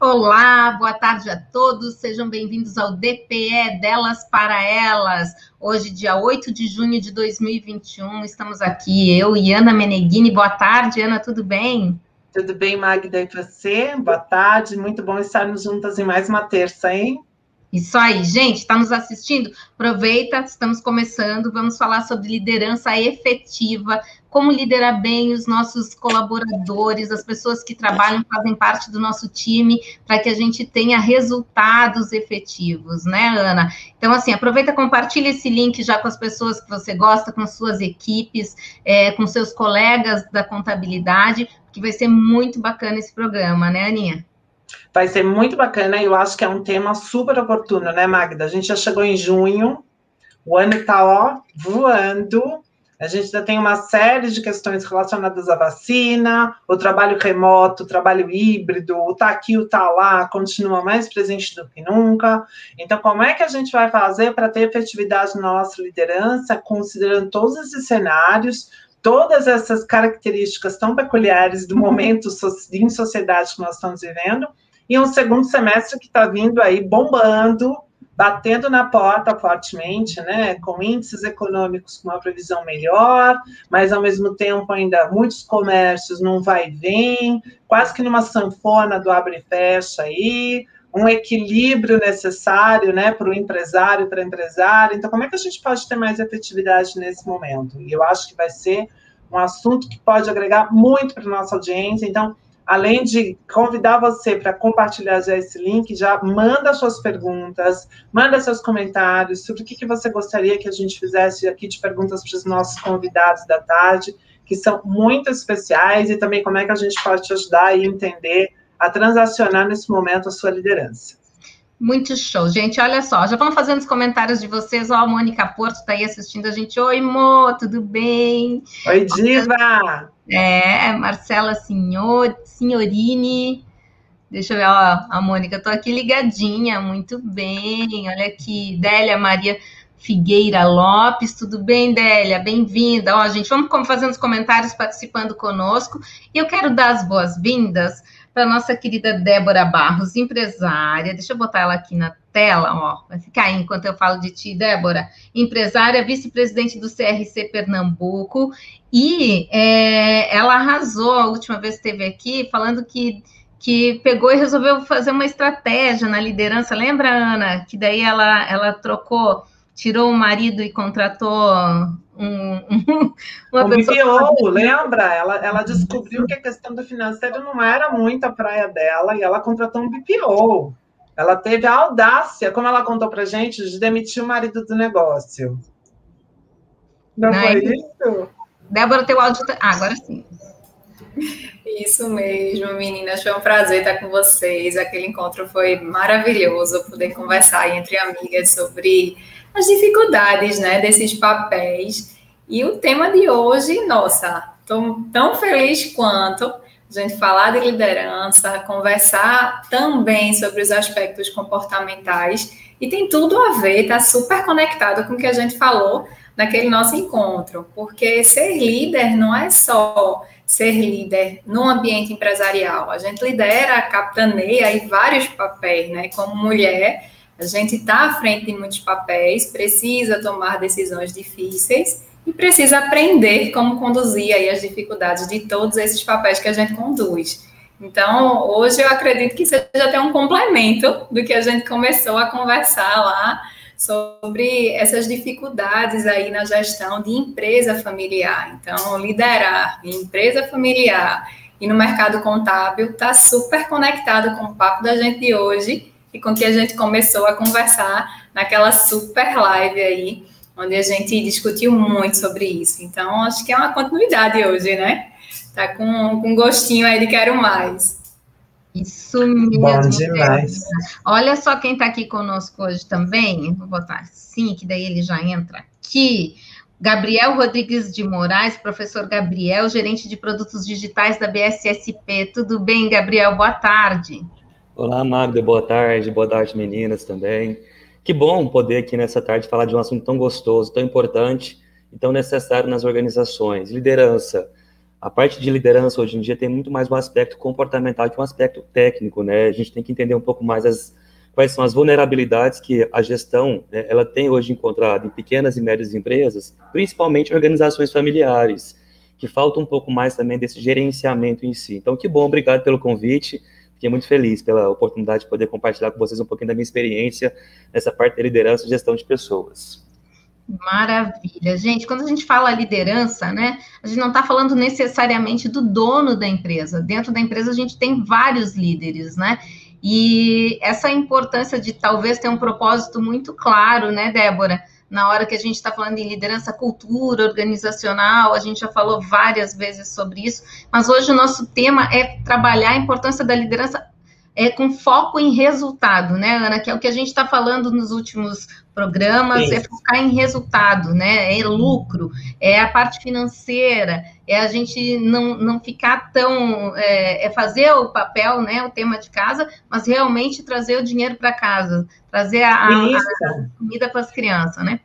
Olá, boa tarde a todos, sejam bem-vindos ao DPE Delas para Elas. Hoje, dia 8 de junho de 2021, estamos aqui, eu e Ana Meneghini. Boa tarde, Ana, tudo bem? Tudo bem, Magda, e você? Boa tarde, muito bom estarmos juntas em mais uma terça, hein? Isso aí, gente, está nos assistindo? Aproveita, estamos começando. Vamos falar sobre liderança efetiva, como liderar bem os nossos colaboradores, as pessoas que trabalham, fazem parte do nosso time, para que a gente tenha resultados efetivos, né, Ana? Então, assim, aproveita, compartilha esse link já com as pessoas que você gosta, com suas equipes, é, com seus colegas da contabilidade, que vai ser muito bacana esse programa, né, Aninha? Vai ser muito bacana e eu acho que é um tema super oportuno, né, Magda? A gente já chegou em junho, o ano está ó, voando. A gente ainda tem uma série de questões relacionadas à vacina, o trabalho remoto, o trabalho híbrido, o tá aqui, o tá lá, continua mais presente do que nunca. Então, como é que a gente vai fazer para ter efetividade na nossa liderança, considerando todos esses cenários, todas essas características tão peculiares do momento em sociedade que nós estamos vivendo, e um segundo semestre que está vindo aí bombando, batendo na porta fortemente, né, com índices econômicos com uma previsão melhor, mas ao mesmo tempo ainda muitos comércios não vai e vem, quase que numa sanfona do abre e fecha aí, um equilíbrio necessário, né, para o empresário, para a empresária. Então, como é que a gente pode ter mais efetividade nesse momento? E eu acho que vai ser um assunto que pode agregar muito para nossa audiência. Então, além de convidar você para compartilhar já esse link, já manda suas perguntas, manda seus comentários sobre o que, que você gostaria que a gente fizesse aqui de perguntas para os nossos convidados da tarde, que são muito especiais, e também como é que a gente pode te ajudar a entender a transacionar nesse momento a sua liderança. Muito show, gente. Olha só, já vamos fazendo os comentários de vocês. Ó, a Mônica Porto está aí assistindo a gente. Oi, Mo, tudo bem? Oi, Diva! É, Marcela Senhor, Senhorini. Deixa eu ver, ó, a Mônica, estou aqui ligadinha, muito bem. Olha aqui, Délia Maria Figueira Lopes, tudo bem, Délia? Bem-vinda. Ó, gente, vamos fazendo os comentários, participando conosco. E eu quero dar as boas-vindas para nossa querida Débora Barros, empresária. Deixa eu botar ela aqui na tela, ó. Vai ficar aí enquanto eu falo de ti, Débora. Empresária, vice-presidente do CRC Pernambuco. E é, ela arrasou a última vez que esteve aqui, falando que que pegou e resolveu fazer uma estratégia na liderança. Lembra, Ana? Que daí ela, ela trocou, tirou o marido e contratou um, um, uma o pessoa. BPO, lembra? Ela, ela descobriu que a questão do financeiro não era muito a praia dela e ela contratou um BPO. Ela teve a audácia, como ela contou pra gente, de demitir o marido do negócio. Não, não foi é isso? Débora, teu áudio. Tá... Ah, agora sim. Isso mesmo, meninas. Foi um prazer estar com vocês. Aquele encontro foi maravilhoso poder conversar entre amigas sobre as dificuldades né, desses papéis. E o tema de hoje, nossa, estou tão feliz quanto a gente falar de liderança, conversar também sobre os aspectos comportamentais. E tem tudo a ver, está super conectado com o que a gente falou naquele nosso encontro, porque ser líder não é só ser líder no ambiente empresarial. A gente lidera, capitaneia aí vários papéis, né? Como mulher, a gente está à frente de muitos papéis, precisa tomar decisões difíceis e precisa aprender como conduzir aí as dificuldades de todos esses papéis que a gente conduz. Então, hoje eu acredito que seja até um complemento do que a gente começou a conversar lá sobre essas dificuldades aí na gestão de empresa familiar. Então, liderar em empresa familiar e no mercado contábil está super conectado com o papo da gente de hoje e com que a gente começou a conversar naquela super live aí, onde a gente discutiu muito sobre isso. Então, acho que é uma continuidade hoje, né? Tá com, com gostinho aí de quero mais. Isso mesmo. Bom demais. Olha só quem está aqui conosco hoje também. Vou botar assim, que daí ele já entra aqui. Gabriel Rodrigues de Moraes, professor Gabriel, gerente de produtos digitais da BSSP. Tudo bem, Gabriel? Boa tarde. Olá, Magda, boa tarde, boa tarde, meninas também. Que bom poder aqui nessa tarde falar de um assunto tão gostoso, tão importante e tão necessário nas organizações. Liderança. a parte de liderança hoje em dia tem muito mais um aspecto comportamental que um aspecto técnico, né? A gente tem que entender um pouco mais as, quais são as vulnerabilidades que a gestão né, ela tem hoje encontrado em pequenas e médias empresas, principalmente organizações familiares, que falta um pouco mais também desse gerenciamento em si. Então, que bom, obrigado pelo convite. Fiquei muito feliz pela oportunidade de poder compartilhar com vocês um pouquinho da minha experiência nessa parte da liderança e gestão de pessoas. Maravilha. Gente, quando a gente fala liderança, né, a gente não está falando necessariamente do dono da empresa. Dentro da empresa a gente tem vários líderes, né? E essa importância de talvez ter um propósito muito claro, né, Débora? Na hora que a gente está falando em liderança, cultura organizacional, a gente já falou várias vezes sobre isso, mas hoje o nosso tema é trabalhar a importância da liderança é, com foco em resultado, né, Ana? Que é o que a gente está falando nos últimos programas, é focar em resultado, né? É lucro, é a parte financeira, é a gente não, não ficar tão. É, é fazer o papel, né? O tema de casa, mas realmente trazer o dinheiro para casa, trazer a, a, a comida para as crianças, né?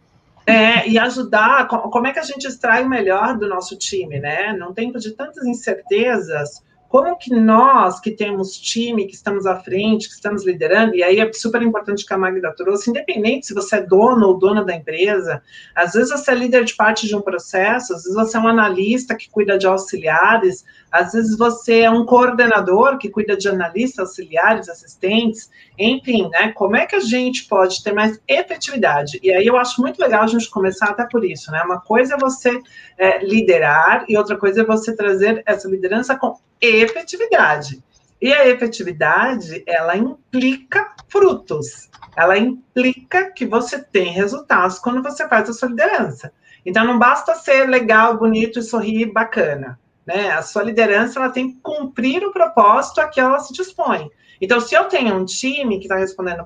É, e ajudar, como é que a gente extrai o melhor do nosso time, né? Num tempo de tantas incertezas, como que nós, que temos time, que estamos à frente, que estamos liderando, e aí é super importante que a Magda trouxe, independente se você é dono ou dona da empresa, às vezes você é líder de parte de um processo, às vezes você é um analista que cuida de auxiliares, às vezes você é um coordenador que cuida de analistas, auxiliares, assistentes, enfim, né? Como é que a gente pode ter mais efetividade? E aí eu acho muito legal a gente começar até por isso, né? Uma coisa é você é, liderar e outra coisa é você trazer essa liderança com efetividade. E a efetividade, ela implica frutos. Ela implica que você tem resultados quando você faz a sua liderança. Então, não basta ser legal, bonito e sorrir bacana. Né? A sua liderança ela tem que cumprir o propósito a que ela se dispõe. Então, se eu tenho um time que está respondendo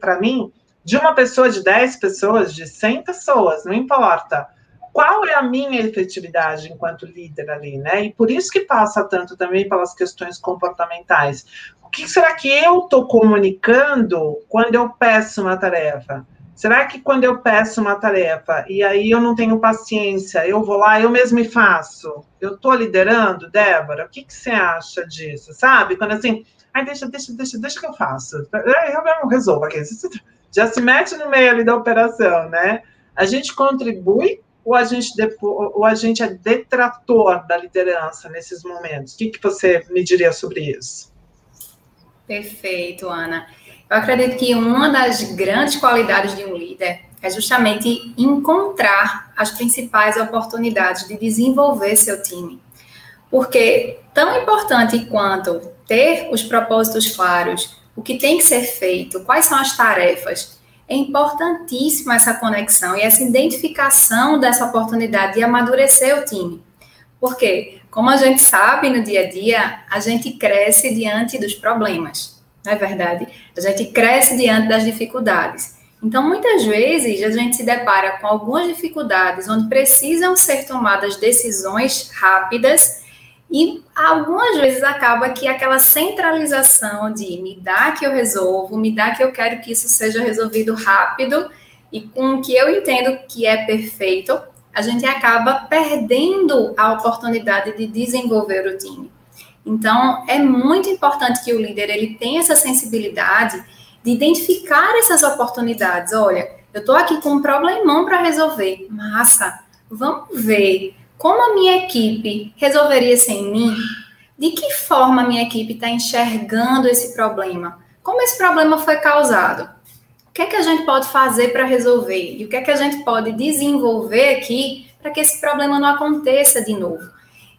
para mim, de uma pessoa, de 10 pessoas, de 100 pessoas, não importa qual é a minha efetividade enquanto líder ali, né? E por isso que passa tanto também pelas questões comportamentais. O que será que eu estou comunicando quando eu peço uma tarefa? Será que quando eu peço uma tarefa e aí eu não tenho paciência, eu vou lá, eu mesmo me faço? Eu estou liderando, Débora? O que, que você acha disso? Sabe? Quando assim, ai, deixa, deixa, deixa, deixa que eu faço. Eu mesmo resolvo aqui. Já se mete no meio ali da operação, né? A gente contribui ou a gente, ou a gente é detrator da liderança nesses momentos? O que, que você me diria sobre isso? Perfeito, Ana. Eu acredito que uma das grandes qualidades de um líder é justamente encontrar as principais oportunidades de desenvolver seu time. Porque tão importante quanto ter os propósitos claros, o que tem que ser feito, quais são as tarefas, é importantíssima essa conexão e essa identificação dessa oportunidade de amadurecer o time. Porque, como a gente sabe no dia a dia, a gente cresce diante dos problemas, não é verdade? A gente cresce diante das dificuldades. Então, muitas vezes, a gente se depara com algumas dificuldades onde precisam ser tomadas decisões rápidas e algumas vezes acaba que aquela centralização de me dá que eu resolvo, me dá que eu quero que isso seja resolvido rápido e com o que eu entendo que é perfeito, a gente acaba perdendo a oportunidade de desenvolver o time. Então, é muito importante que o líder ele tenha essa sensibilidade de identificar essas oportunidades. Olha, eu estou aqui com um problemão para resolver. Massa, vamos ver como a minha equipe resolveria sem mim? De que forma a minha equipe está enxergando esse problema? Como esse problema foi causado? O que é que a gente pode fazer para resolver? E o que é que a gente pode desenvolver aqui para que esse problema não aconteça de novo?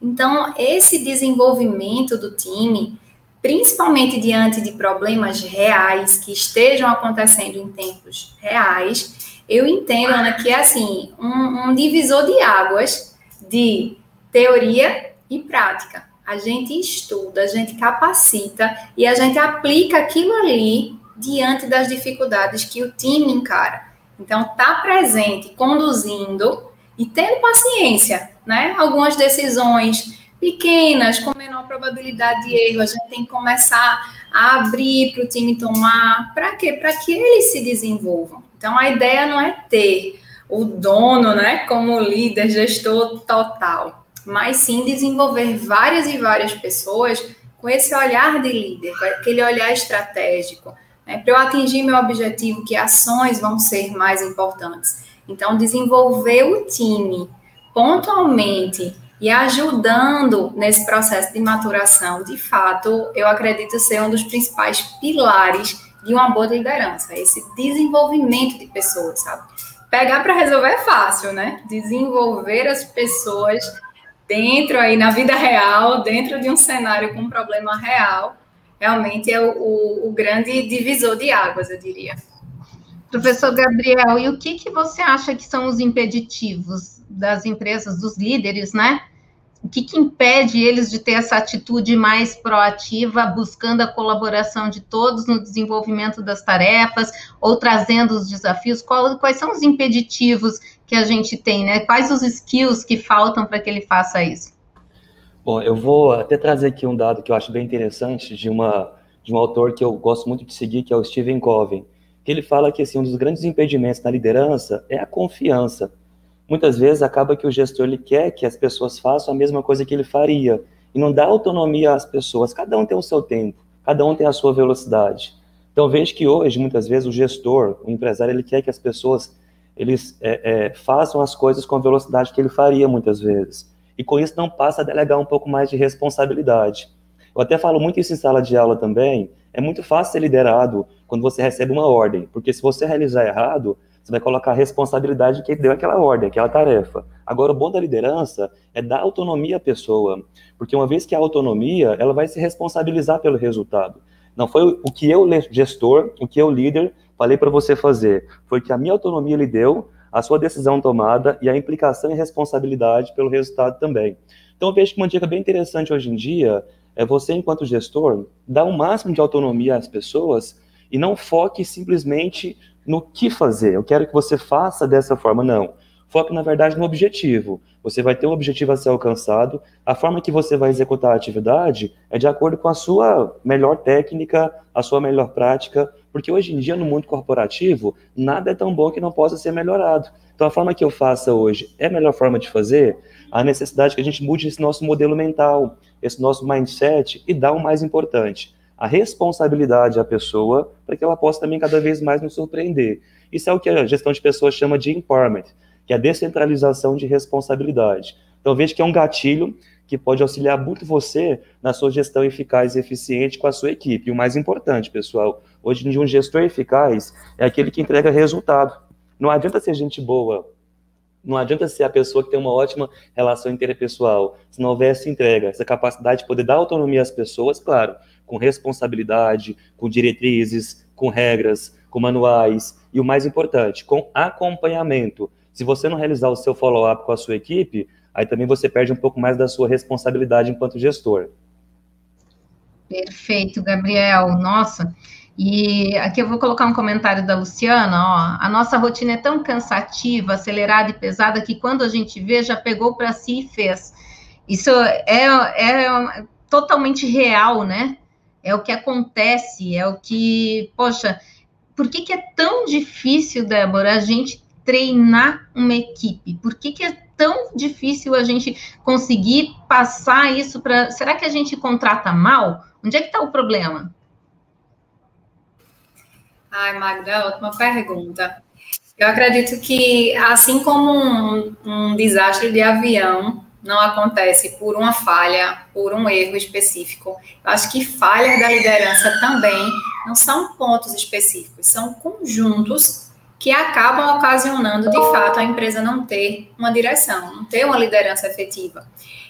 Então, esse desenvolvimento do time, principalmente diante de problemas reais que estejam acontecendo em tempos reais, eu entendo, Ana, que é assim, um, um divisor de águas de teoria e prática. A gente estuda, a gente capacita e a gente aplica aquilo ali diante das dificuldades que o time encara. Então, tá presente, conduzindo e tendo paciência, né? Algumas decisões pequenas, com menor probabilidade de erro, a gente tem que começar a abrir para o time tomar. Para quê? Para que eles se desenvolvam. Então, a ideia não é ter o dono, né, como líder, gestor total. mas sim desenvolver várias e várias pessoas com esse olhar de líder, com aquele olhar estratégico. Né? Para eu atingir meu objetivo, que ações vão ser mais importantes? Então, desenvolver o time pontualmente e ajudando nesse processo de maturação, de fato, eu acredito ser um dos principais pilares de uma boa liderança, esse desenvolvimento de pessoas, sabe? Pegar para resolver é fácil, né? Desenvolver as pessoas dentro aí na vida real, dentro de um cenário com um problema real, realmente é o, o, o grande divisor de águas, eu diria. Professor Gabriel, e o que, que você acha que são os impeditivos das empresas, dos líderes, né? O que, que impede eles de ter essa atitude mais proativa, buscando a colaboração de todos no desenvolvimento das tarefas ou trazendo os desafios? Qual, quais são os impeditivos que a gente tem, né? Quais os skills que faltam para que ele faça isso? Bom, eu vou até trazer aqui um dado que eu acho bem interessante de uma de um autor que eu gosto muito de seguir, que é o Stephen Covey, que ele fala que assim, um dos grandes impedimentos na liderança é a confiança muitas vezes acaba que o gestor ele quer que as pessoas façam a mesma coisa que ele faria e não dá autonomia às pessoas. Cada um tem o seu tempo, cada um tem a sua velocidade. Então vejo que hoje muitas vezes o gestor, o empresário, ele quer que as pessoas eles é, é, façam as coisas com a velocidade que ele faria muitas vezes. E com isso não passa a delegar um pouco mais de responsabilidade. Eu até falo muito isso em sala de aula também. É muito fácil ser liderado quando você recebe uma ordem, porque se você realizar errado, você vai colocar a responsabilidade de quem deu aquela ordem, aquela tarefa. Agora, o bom da liderança é dar autonomia à pessoa, porque uma vez que há autonomia, ela vai se responsabilizar pelo resultado. Não foi o que eu, gestor, o que eu, líder, falei para você fazer. Foi que a minha autonomia lhe deu, a sua decisão tomada e a implicação e responsabilidade pelo resultado também. Então, eu vejo que uma dica bem interessante hoje em dia é você, enquanto gestor, dar o máximo de autonomia às pessoas e não foque simplesmente no que fazer. Eu quero que você faça dessa forma. Não. Foque, na verdade, no objetivo. Você vai ter um objetivo a ser alcançado. A forma que você vai executar a atividade é de acordo com a sua melhor técnica, a sua melhor prática, porque hoje em dia, no mundo corporativo, nada é tão bom que não possa ser melhorado. Então, a forma que eu faça hoje é a melhor forma de fazer? A necessidade que a gente mude esse nosso modelo mental, esse nosso mindset e dá o mais importante, a responsabilidade à pessoa para que ela possa também cada vez mais nos surpreender. Isso é o que a gestão de pessoas chama de empowerment, que é a descentralização de responsabilidade. Então veja que é um gatilho que pode auxiliar muito você na sua gestão eficaz e eficiente com a sua equipe. E o mais importante, pessoal, hoje em dia um gestor eficaz é aquele que entrega resultado. Não adianta ser gente boa, não adianta ser a pessoa que tem uma ótima relação interpessoal, se não houver essa entrega, essa capacidade de poder dar autonomia às pessoas, claro, com responsabilidade, com diretrizes, com regras, com manuais e o mais importante, com acompanhamento. Se você não realizar o seu follow-up com a sua equipe, aí também você perde um pouco mais da sua responsabilidade enquanto gestor. Perfeito, Gabriel. Nossa. E aqui eu vou colocar um comentário da Luciana, ó. A nossa rotina é tão cansativa, acelerada e pesada que quando a gente vê, já pegou para si e fez. Isso é, é totalmente real, né? É o que acontece, é o que, poxa, por que, que é tão difícil, Débora, a gente treinar uma equipe? Por que, que é tão difícil a gente conseguir passar isso para. Será que a gente contrata mal? Onde é que está o problema? Ai, Magda, ótima pergunta. Eu acredito que, assim como um, um desastre de avião não acontece por uma falha, por um erro específico. Eu acho que falhas da liderança também não são pontos específicos, são conjuntos que acabam ocasionando, de fato, a empresa não ter uma direção, não ter uma liderança efetiva.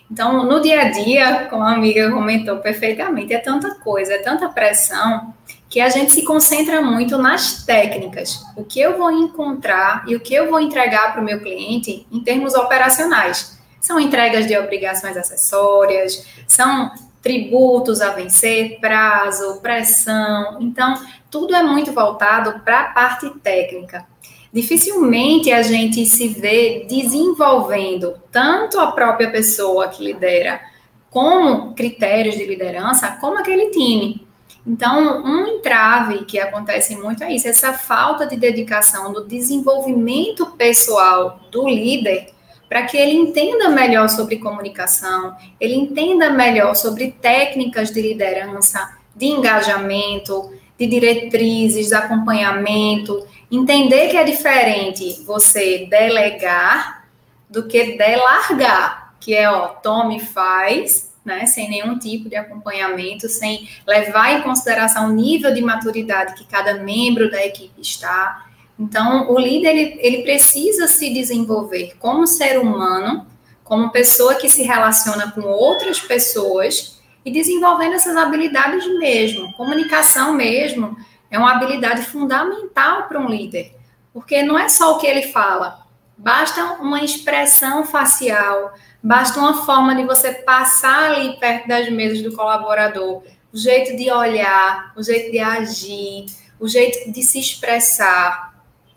Então, no dia a dia, como a amiga comentou perfeitamente, é tanta coisa, é tanta pressão, que a gente se concentra muito nas técnicas. O que eu vou encontrar e o que eu vou entregar para o meu cliente em termos operacionais são entregas de obrigações acessórias, são tributos a vencer, prazo, pressão. Então, tudo é muito voltado para a parte técnica. Dificilmente a gente se vê desenvolvendo tanto a própria pessoa que lidera, como critérios de liderança, como aquele time. Então, um entrave que acontece muito é isso, essa falta de dedicação do desenvolvimento pessoal do líder para que ele entenda melhor sobre comunicação, ele entenda melhor sobre técnicas de liderança, de engajamento, de diretrizes, acompanhamento, entender que é diferente você delegar do que delargar, que é, ó, tome e faz, né, sem nenhum tipo de acompanhamento, sem levar em consideração o nível de maturidade que cada membro da equipe está. Então, o líder ele, ele precisa se desenvolver como ser humano, como pessoa que se relaciona com outras pessoas e desenvolvendo essas habilidades mesmo. Comunicação mesmo é uma habilidade fundamental para um líder, porque não é só o que ele fala, basta uma expressão facial, basta uma forma de você passar ali perto das mesas do colaborador, o jeito de olhar, o jeito de agir, o jeito de se expressar.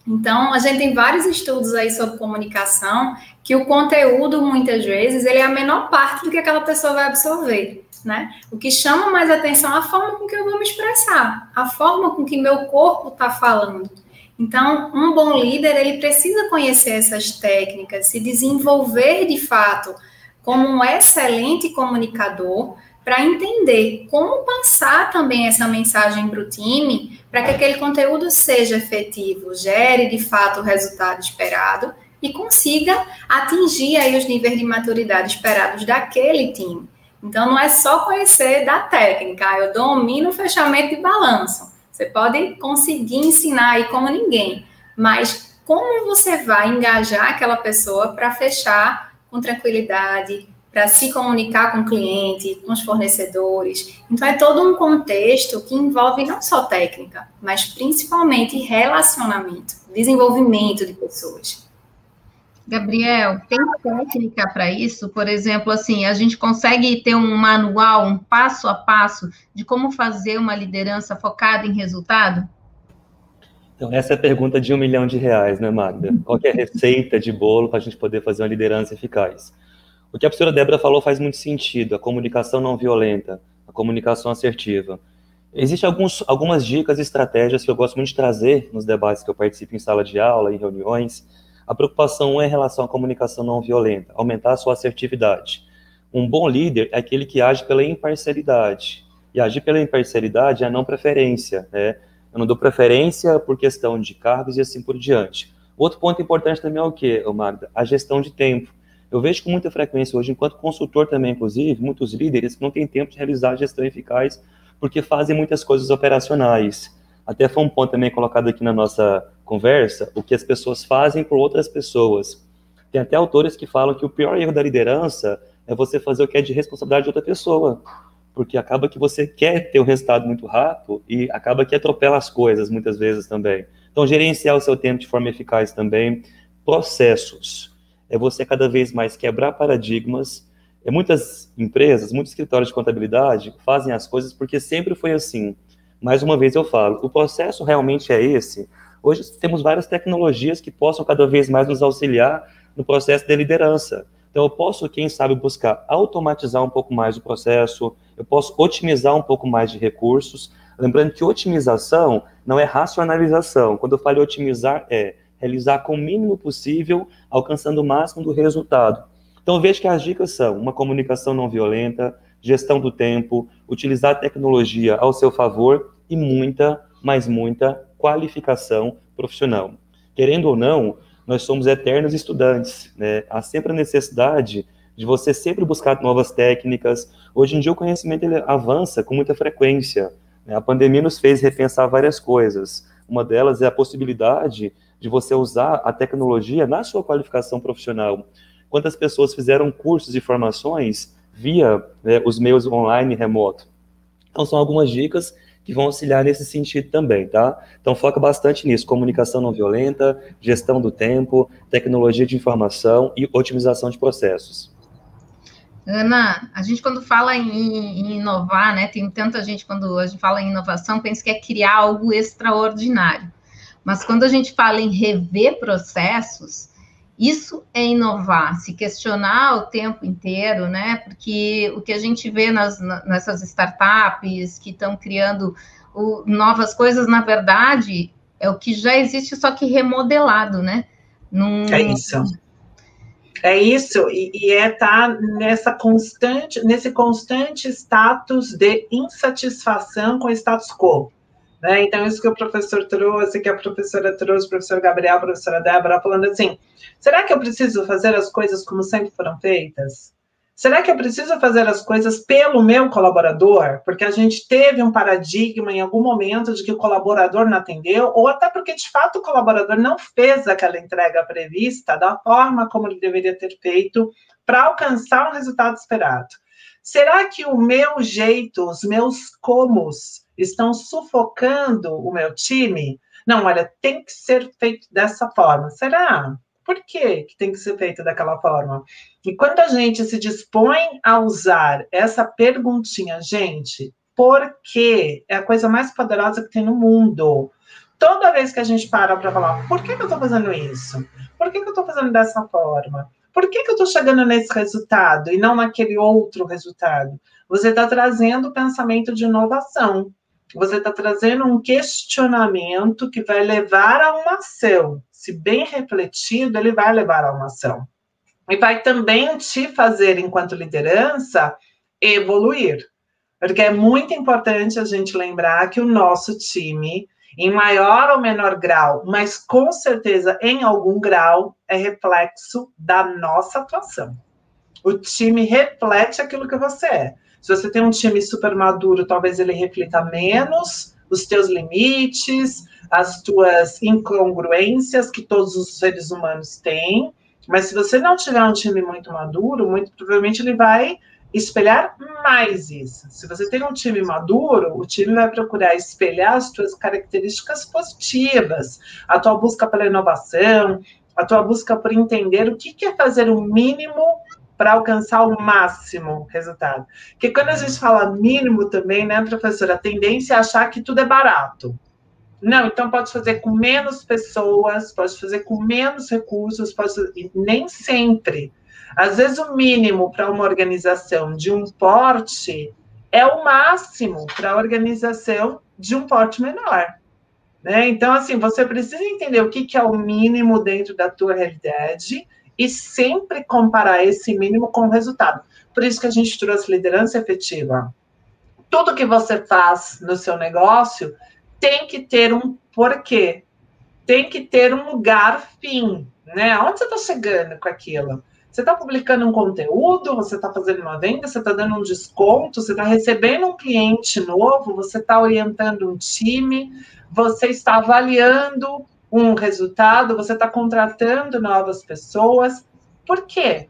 Então, a gente tem vários estudos aí sobre comunicação que o conteúdo, muitas vezes, ele é a menor parte do que aquela pessoa vai absorver, né? O que chama mais atenção é a forma com que eu vou me expressar, a forma com que meu corpo está falando. Então, um bom líder, ele precisa conhecer essas técnicas, se desenvolver de fato como um excelente comunicador, para entender como passar também essa mensagem para o time, para que aquele conteúdo seja efetivo, gere de fato o resultado esperado e consiga atingir aí os níveis de maturidade esperados daquele time. Então, não é só conhecer da técnica, eu domino o fechamento de balanço. Você pode conseguir ensinar aí como ninguém, mas como você vai engajar aquela pessoa para fechar com tranquilidade, para se comunicar com o cliente, com os fornecedores. Então, é todo um contexto que envolve não só técnica, mas principalmente relacionamento, desenvolvimento de pessoas. Gabriel, tem técnica para isso? Por exemplo, assim, a gente consegue ter um manual, um passo a passo de como fazer uma liderança focada em resultado? Então, essa é a pergunta de um milhão de reais, né, Magda? Qual é a receita de bolo para a gente poder fazer uma liderança eficaz? O que a professora Débora falou faz muito sentido, a comunicação não violenta, a comunicação assertiva. Existem alguns, algumas dicas e estratégias que eu gosto muito de trazer nos debates que eu participo em sala de aula, em reuniões, a preocupação é em relação à comunicação não violenta, aumentar a sua assertividade. Um bom líder é aquele que age pela imparcialidade. E agir pela imparcialidade é a não preferência. Né? Eu não dou preferência por questão de cargos e assim por diante. Outro ponto importante também é o quê, Magda? A gestão de tempo. Eu vejo com muita frequência hoje, enquanto consultor também, inclusive, muitos líderes que não têm tempo de realizar gestão eficaz porque fazem muitas coisas operacionais. Até foi um ponto também colocado aqui na nossa conversa, o que as pessoas fazem por outras pessoas. Tem até autores que falam que o pior erro da liderança é você fazer o que é de responsabilidade de outra pessoa, porque acaba que você quer ter um resultado muito rápido e acaba que atropela as coisas muitas vezes também. Então, gerenciar o seu tempo de forma eficaz também. Processos. É você cada vez mais quebrar paradigmas. É muitas empresas, muitos escritórios de contabilidade fazem as coisas porque sempre foi assim mais uma vez eu falo, o processo realmente é esse. Hoje temos várias tecnologias que possam cada vez mais nos auxiliar no processo de liderança. Então, eu posso, quem sabe, buscar automatizar um pouco mais o processo, eu posso otimizar um pouco mais de recursos. Lembrando que otimização não é racionalização. Quando eu falo otimizar, é realizar com o mínimo possível, alcançando o máximo do resultado. Então, vejo que as dicas são uma comunicação não violenta, gestão do tempo, utilizar a tecnologia ao seu favor e muita, mas muita qualificação profissional. Querendo ou não, nós somos eternos estudantes, né? Há sempre a necessidade de você sempre buscar novas técnicas. Hoje em dia o conhecimento ele avança com muita frequência. Né? A pandemia nos fez repensar várias coisas. Uma delas é a possibilidade de você usar a tecnologia na sua qualificação profissional. Quantas pessoas fizeram cursos e formações via né, os meios online remoto? Então, são algumas dicas que vão auxiliar nesse sentido também, tá? Então foca bastante nisso, comunicação não violenta, gestão do tempo, tecnologia de informação e otimização de processos. Ana, a gente quando fala em, em, inovar, né, tem tanta gente quando a gente fala em inovação, pensa que é criar algo extraordinário. Mas quando a gente fala em rever processos, isso é inovar, se questionar o tempo inteiro, né? Porque o que a gente vê nas, nessas startups que estão criando o, novas coisas, na verdade, é o que já existe, só que remodelado, né? Num, é isso. É isso, e, e é estar tá nessa constante, nesse constante status de insatisfação com o status quo. Né? Então, isso que o professor trouxe, que a professora trouxe, o professor Gabriel, a professora Débora, falando assim: será que eu preciso fazer as coisas como sempre foram feitas? Será que eu preciso fazer as coisas pelo meu colaborador? Porque a gente teve um paradigma em algum momento de que o colaborador não atendeu, ou até porque de fato o colaborador não fez aquela entrega prevista da forma como ele deveria ter feito para alcançar o resultado esperado. Será que o meu jeito, os meus comos estão sufocando o meu time? Não, olha, tem que ser feito dessa forma. Será? Por que, tem que ser feito daquela forma? E quando a gente se dispõe a usar essa perguntinha, gente, por quê? É a coisa mais poderosa que tem no mundo. Toda vez que a gente para para falar, por que, que eu estou fazendo isso? Por que, que eu estou fazendo dessa forma? Por que, que eu estou chegando nesse resultado e não naquele outro resultado? Você está trazendo o pensamento de inovação. Você está trazendo um questionamento que vai levar a uma ação se bem refletido, ele vai levar a uma ação. E vai também te fazer, enquanto liderança, evoluir. Porque é muito importante a gente lembrar que o nosso time, em maior ou menor grau, mas com certeza em algum grau, é reflexo da nossa atuação. O time reflete aquilo que você é. Se você tem um time super maduro, talvez ele reflita menos os teus limites, as tuas incongruências que todos os seres humanos têm. Mas se você não tiver um time muito maduro, muito provavelmente ele vai espelhar mais isso. Se você tem um time maduro, o time vai procurar espelhar as tuas características positivas, a tua busca pela inovação, a tua busca por entender o que é fazer o mínimo para alcançar o máximo resultado. Porque quando a gente fala mínimo também, né, professora, a tendência é achar que tudo é barato. Não, então pode fazer com menos pessoas, pode fazer com menos recursos, pode nem sempre. Às vezes o mínimo para uma organização de um porte é o máximo para a organização de um porte menor. Né? Então, assim, você precisa entender o que, que é o mínimo dentro da tua realidade e sempre comparar esse mínimo com o resultado. Por isso que a gente trouxe liderança efetiva. Tudo que você faz no seu negócio tem que ter um porquê, tem que ter um lugar fim, né? Aonde você está chegando com aquilo? Você está publicando um conteúdo, você está fazendo uma venda, você está dando um desconto, você está recebendo um cliente novo, você está orientando um time, você está avaliando um resultado, você está contratando novas pessoas. Por quê?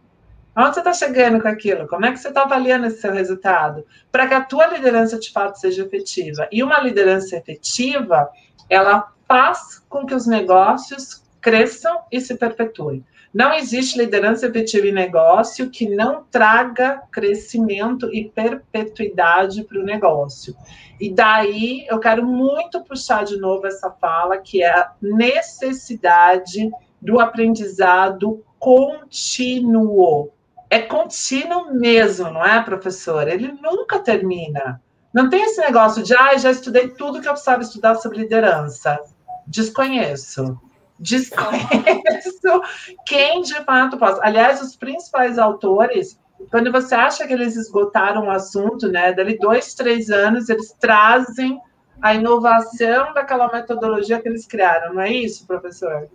Onde você está chegando com aquilo? Como é que você está avaliando esse seu resultado? Para que a tua liderança de fato seja efetiva. E uma liderança efetiva, ela faz com que os negócios cresçam e se perpetuem. Não existe liderança efetiva em negócio que não traga crescimento e perpetuidade para o negócio. E daí eu quero muito puxar de novo essa fala, que é a necessidade do aprendizado contínuo é contínuo mesmo, não é, professor? Ele nunca termina. Não tem esse negócio de, ah, já estudei tudo que eu precisava estudar sobre liderança. Desconheço. Desconheço quem de fato possa. Aliás, os principais autores, quando você acha que eles esgotaram o assunto, né, dali dois, três anos, eles trazem a inovação daquela metodologia que eles criaram, não é isso, professor?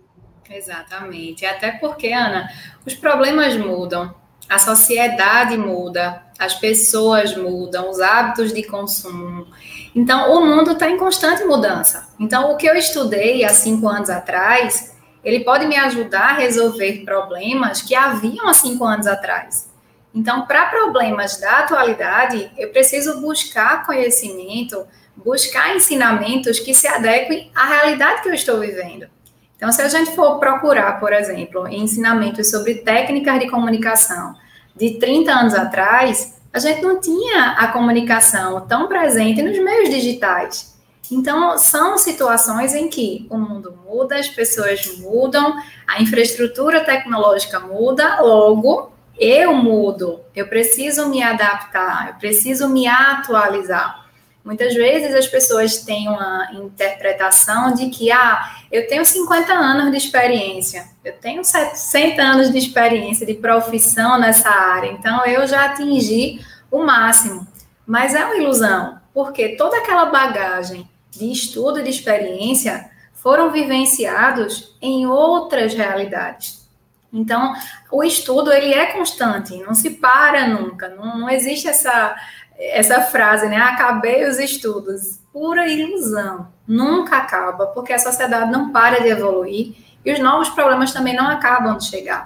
Exatamente. Até porque, Ana, os problemas mudam a sociedade muda, as pessoas mudam, os hábitos de consumo. Então, o mundo está em constante mudança. Então, o que eu estudei há cinco anos atrás, ele pode me ajudar a resolver problemas que haviam há cinco anos atrás. Então, para problemas da atualidade, eu preciso buscar conhecimento, buscar ensinamentos que se adequem à realidade que eu estou vivendo. Então, se a gente for procurar, por exemplo, ensinamentos sobre técnicas de comunicação de 30 anos atrás, a gente não tinha a comunicação tão presente nos meios digitais. Então, são situações em que o mundo muda, as pessoas mudam, a infraestrutura tecnológica muda, logo eu mudo, eu preciso me adaptar, eu preciso me atualizar. Muitas vezes as pessoas têm uma interpretação de que, ah, eu tenho 50 anos de experiência, eu tenho 60 anos de experiência de profissão nessa área, então eu já atingi o máximo. Mas é uma ilusão, porque toda aquela bagagem de estudo e de experiência foram vivenciados em outras realidades. Então, o estudo ele é constante, não se para nunca, não, não existe essa essa frase, né? Acabei os estudos. Pura ilusão. Nunca acaba, porque a sociedade não para de evoluir e os novos problemas também não acabam de chegar.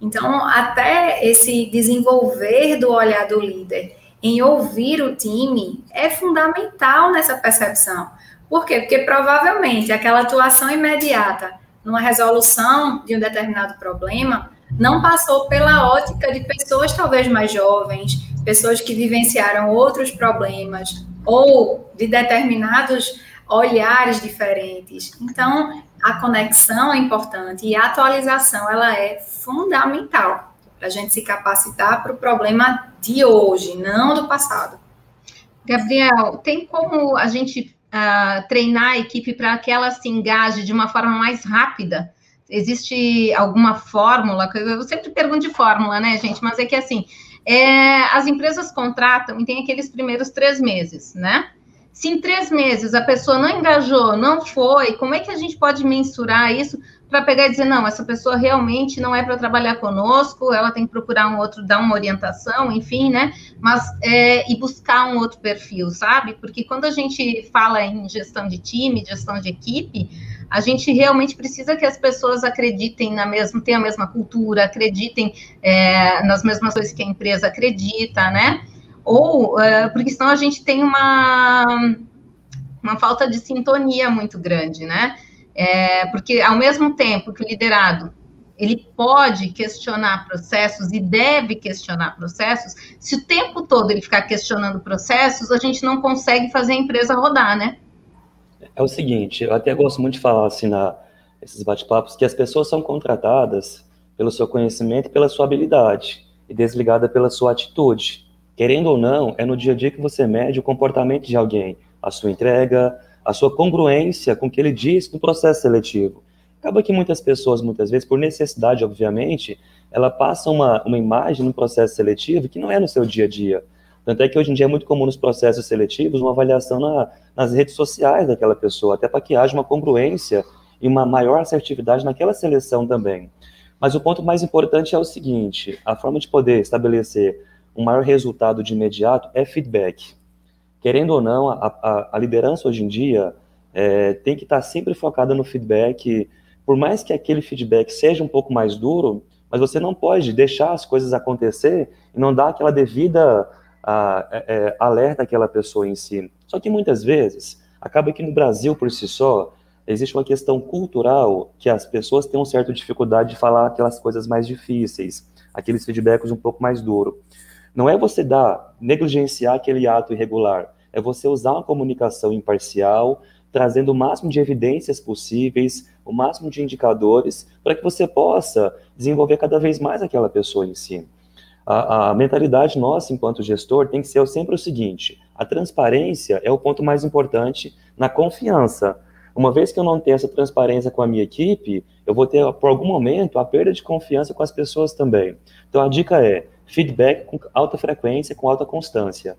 Então, até esse desenvolver do olhar do líder em ouvir o time é fundamental nessa percepção. Por quê? Porque provavelmente aquela atuação imediata numa resolução de um determinado problema não passou pela ótica de pessoas talvez mais jovens, pessoas que vivenciaram outros problemas ou de determinados olhares diferentes. Então, a conexão é importante e a atualização ela é fundamental para a gente se capacitar para o problema de hoje, não do passado. Gabriel, tem como a gente uh, treinar a equipe para que ela se engaje de uma forma mais rápida? Existe alguma fórmula? Eu sempre pergunto de fórmula, né, gente? Mas é que assim, é, as empresas contratam e tem aqueles primeiros três meses, né? Se em três meses a pessoa não engajou, não foi, como é que a gente pode mensurar isso para pegar e dizer, não, essa pessoa realmente não é para trabalhar conosco, ela tem que procurar um outro, dar uma orientação, enfim, né? Mas é, e buscar um outro perfil, sabe? Porque quando a gente fala em gestão de time, gestão de equipe, a gente realmente precisa que as pessoas acreditem na mesma, tenham a mesma cultura, acreditem é, nas mesmas coisas que a empresa acredita, né? Ou é, porque senão a gente tem uma, uma falta de sintonia muito grande, né? É, porque ao mesmo tempo que o liderado ele pode questionar processos e deve questionar processos, se o tempo todo ele ficar questionando processos, a gente não consegue fazer a empresa rodar, né? É o seguinte, eu até gosto muito de falar assim na esses bate-papos que as pessoas são contratadas pelo seu conhecimento e pela sua habilidade e desligada pela sua atitude. Querendo ou não, é no dia a dia que você mede o comportamento de alguém, a sua entrega, a sua congruência com o que ele diz no processo seletivo. Acaba que muitas pessoas, muitas vezes, por necessidade, obviamente, ela passa uma, uma imagem no processo seletivo que não é no seu dia a dia. Tanto é que hoje em dia é muito comum nos processos seletivos uma avaliação na, nas redes sociais daquela pessoa, até para que haja uma congruência e uma maior assertividade naquela seleção também. Mas o ponto mais importante é o seguinte: a forma de poder estabelecer um maior resultado de imediato é feedback. Querendo ou não, a, a, a liderança hoje em dia é, tem que estar sempre focada no feedback, por mais que aquele feedback seja um pouco mais duro, mas você não pode deixar as coisas acontecer e não dar aquela devida a, é, é, alerta aquela pessoa em si. Só que muitas vezes, acaba que no Brasil por si só, existe uma questão cultural que as pessoas têm uma certa dificuldade de falar aquelas coisas mais difíceis, aqueles feedbacks um pouco mais duros. Não é você dar, negligenciar aquele ato irregular, é você usar uma comunicação imparcial, trazendo o máximo de evidências possíveis, o máximo de indicadores, para que você possa desenvolver cada vez mais aquela pessoa em si a, a, mentalidade nossa, enquanto gestor, tem que ser sempre o seguinte: a transparência é o ponto mais importante na confiança. Uma vez que eu não tenho essa transparência com a minha equipe, eu vou ter, por algum momento, a perda de confiança com as pessoas também. Então, a dica é feedback com alta frequência, com alta constância.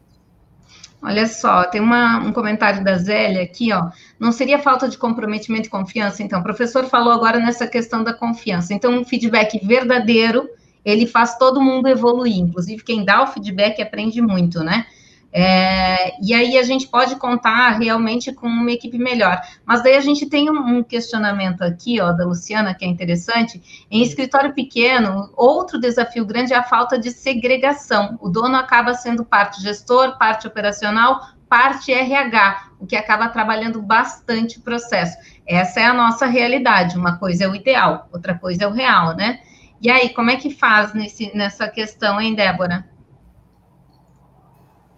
Olha só, tem uma, um comentário da Zélia aqui, ó. Não seria falta de comprometimento e confiança? Então, o professor falou agora nessa questão da confiança. Então, um feedback verdadeiro ele faz todo mundo evoluir, inclusive quem dá o feedback aprende muito, né? É, e aí a gente pode contar realmente com uma equipe melhor. Mas daí a gente tem um, um, questionamento aqui, ó, da Luciana, que é interessante. Em escritório pequeno, outro desafio grande é a falta de segregação. O dono acaba sendo parte gestor, parte operacional, parte RH, o que acaba trabalhando bastante o processo. Essa é a nossa realidade. Uma coisa é o ideal, outra coisa é o real, né? E aí, como é que faz nesse, nessa questão, hein, Débora?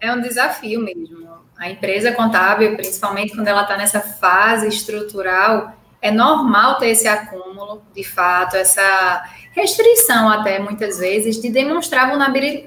É um desafio mesmo. A empresa contábil, principalmente quando ela está nessa fase estrutural, é normal ter esse acúmulo, de fato, essa restrição até muitas vezes de demonstrar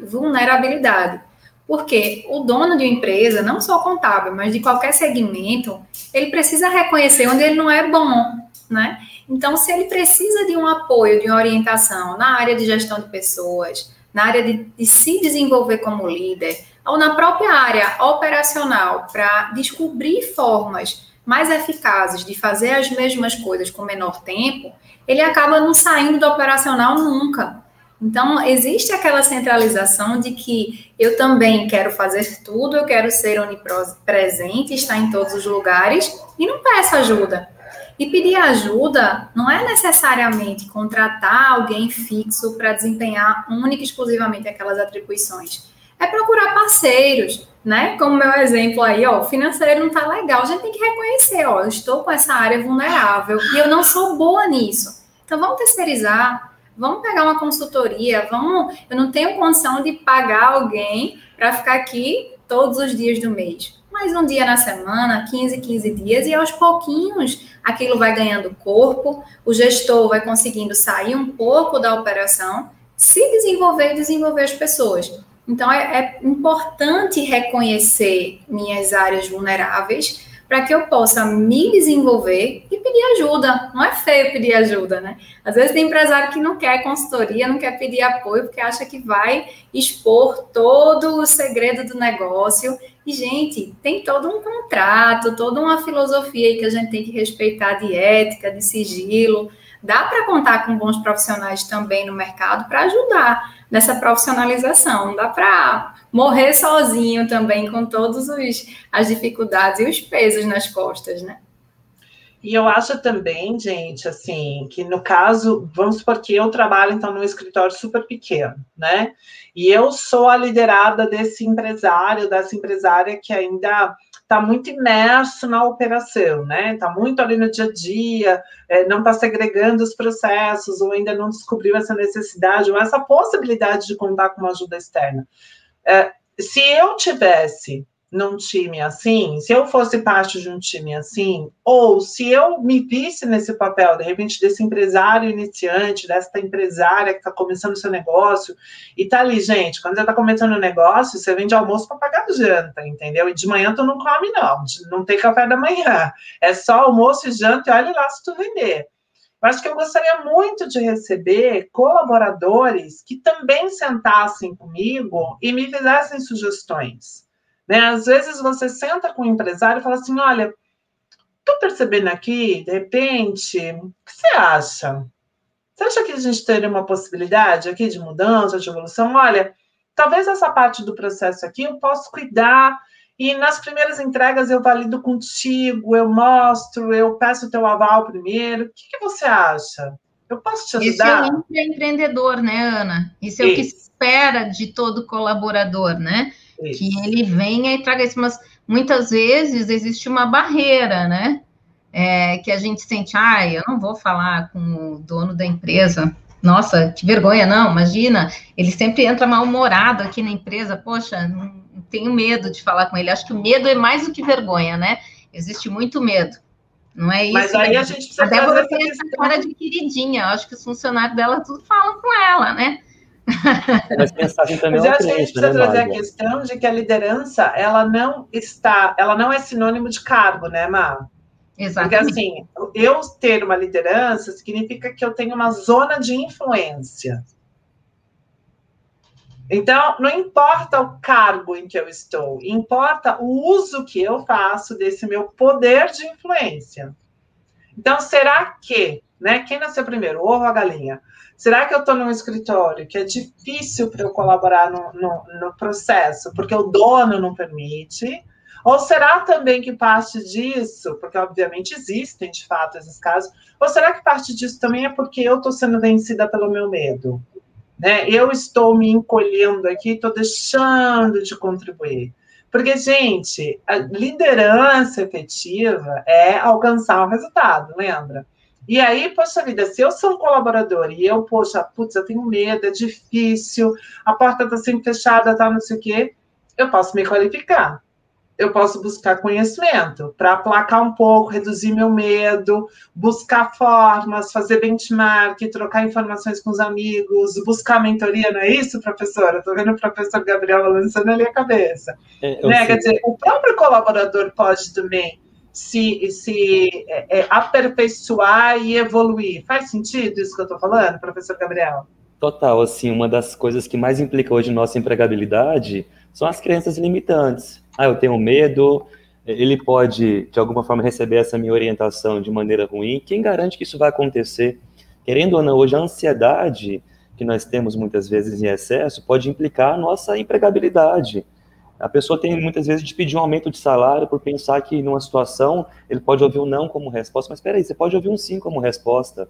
vulnerabilidade. Porque o dono de uma empresa, não só contábil, mas de qualquer segmento, ele precisa reconhecer onde ele não é bom, né? Então, se ele precisa de um apoio, de uma orientação na área de gestão de pessoas, na área de, de se desenvolver como líder, ou na própria área operacional, para descobrir formas mais eficazes de fazer as mesmas coisas com menor tempo, ele acaba não saindo do operacional nunca. Então, existe aquela centralização de que eu também quero fazer tudo, eu quero ser onipresente, estar em todos os lugares e não peço ajuda. E pedir ajuda não é necessariamente contratar alguém fixo para desempenhar única e exclusivamente aquelas atribuições. É procurar parceiros, né? Como meu exemplo aí, ó, financeiro não está legal, a gente tem que reconhecer, ó, eu estou com essa área vulnerável e eu não sou boa nisso. Então vamos terceirizar, vamos pegar uma consultoria, vamos, eu não tenho condição de pagar alguém para ficar aqui todos os dias do mês. Mas um dia na semana, 15, 15 dias, e aos pouquinhos aquilo vai ganhando corpo, o gestor vai conseguindo sair um pouco da operação, se desenvolver e desenvolver as pessoas. Então, é, é importante reconhecer minhas áreas vulneráveis para que eu possa me desenvolver e pedir ajuda. Não é feio pedir ajuda, né? Às vezes tem empresário que não quer consultoria, não quer pedir apoio, porque acha que vai expor todo o segredo do negócio. E, gente, tem todo um contrato, toda uma filosofia que a gente tem que respeitar de ética, de sigilo. Dá para contar com bons profissionais também no mercado para ajudar nessa profissionalização. Não dá para morrer sozinho também com todas as dificuldades e os pesos nas costas, né? E eu acho também, gente, assim, que no caso, vamos supor que eu trabalho, então, num escritório super pequeno, né? E eu sou a liderada desse empresário, dessa empresária que ainda está muito imerso na operação, né? Está muito ali no dia a dia, é, não está segregando os processos, ou ainda não descobriu essa necessidade, ou essa possibilidade de contar com uma ajuda externa. É, se eu tivesse num time assim, se eu fosse parte de um time assim, ou se eu me visse nesse papel, de repente, desse empresário iniciante, dessa empresária que está começando o seu negócio, e tá ali, gente, quando você está começando o negócio, você vende almoço para pagar janta, entendeu? E de manhã tu não come, não, não tem café da manhã, é só almoço e janta, e olha lá se tu vender. Eu acho que eu gostaria muito de receber colaboradores que também sentassem comigo e me fizessem sugestões. Né? Às vezes você senta com o um empresário e fala assim: olha, estou percebendo aqui, de repente, o que você acha? Você acha que a gente teria uma possibilidade aqui de mudança, de evolução? Olha, talvez essa parte do processo aqui eu posso cuidar e nas primeiras entregas eu valido contigo, eu mostro, eu peço o teu aval primeiro. O que, que você acha? Eu posso te ajudar? Esse é o empreendedor, né, Ana? Isso é Isso. o que se espera de todo colaborador, né? Isso. Que ele venha e traga isso, mas muitas vezes existe uma barreira, né? É, que a gente sente, ah, eu não vou falar com o dono da empresa. Nossa, que vergonha, não, imagina, ele sempre entra mal-humorado aqui na empresa, poxa, não tenho medo de falar com ele. Acho que o medo é mais do que vergonha, né? Existe muito medo. Não é isso? Mas aí a gente precisa a Débora tem essa cara de queridinha. Acho que os funcionários dela tudo falam com ela, né? Mas mensagem também Mas eu acho que a gente precisa né, trazer a questão de que a liderança ela não está, ela não é sinônimo de cargo, né, Mar? Exatamente. Porque assim, eu ter uma liderança significa que eu tenho uma zona de influência. Então, não importa o cargo em que eu estou, importa o uso que eu faço desse meu poder de influência. Então, será que, né? Quem nasceu primeiro, o ovo ou a galinha? Será que eu estou num escritório que é difícil para eu colaborar no, no, no, processo, porque o dono não permite? Ou será também que parte disso, porque obviamente existem de fato esses casos, ou será que parte disso também é porque eu estou sendo vencida pelo meu medo? Né? Eu estou me encolhendo aqui, estou deixando de contribuir. Porque, gente, a liderança efetiva é alcançar o resultado, lembra? E aí, poxa vida, se eu sou um colaborador e eu, poxa, putz, eu tenho medo, é difícil, a porta está sempre fechada, tá não sei o quê, eu posso me qualificar. eu posso buscar conhecimento para aplacar um pouco, reduzir meu medo, buscar formas, fazer benchmark, trocar informações com os amigos, buscar mentoria, não é isso, professora? Estou vendo o professor Gabriel lançando ali a cabeça. É, né? Quer dizer, o próprio colaborador pode também se, se é, é, aperfeiçoar e evoluir. Faz sentido isso que eu estou falando, professor Gabriel? Total, assim, uma das coisas que mais implica hoje nossa empregabilidade são as crenças limitantes. Ah, eu tenho medo, ele pode, de alguma forma, receber essa minha orientação de maneira ruim. Quem garante que isso vai acontecer? Querendo ou não, hoje a ansiedade que nós temos muitas vezes em excesso pode implicar a nossa empregabilidade. A pessoa tem muitas vezes de pedir um aumento de salário por pensar que numa situação ele pode ouvir um não como resposta, mas espera aí, você pode ouvir um sim como resposta.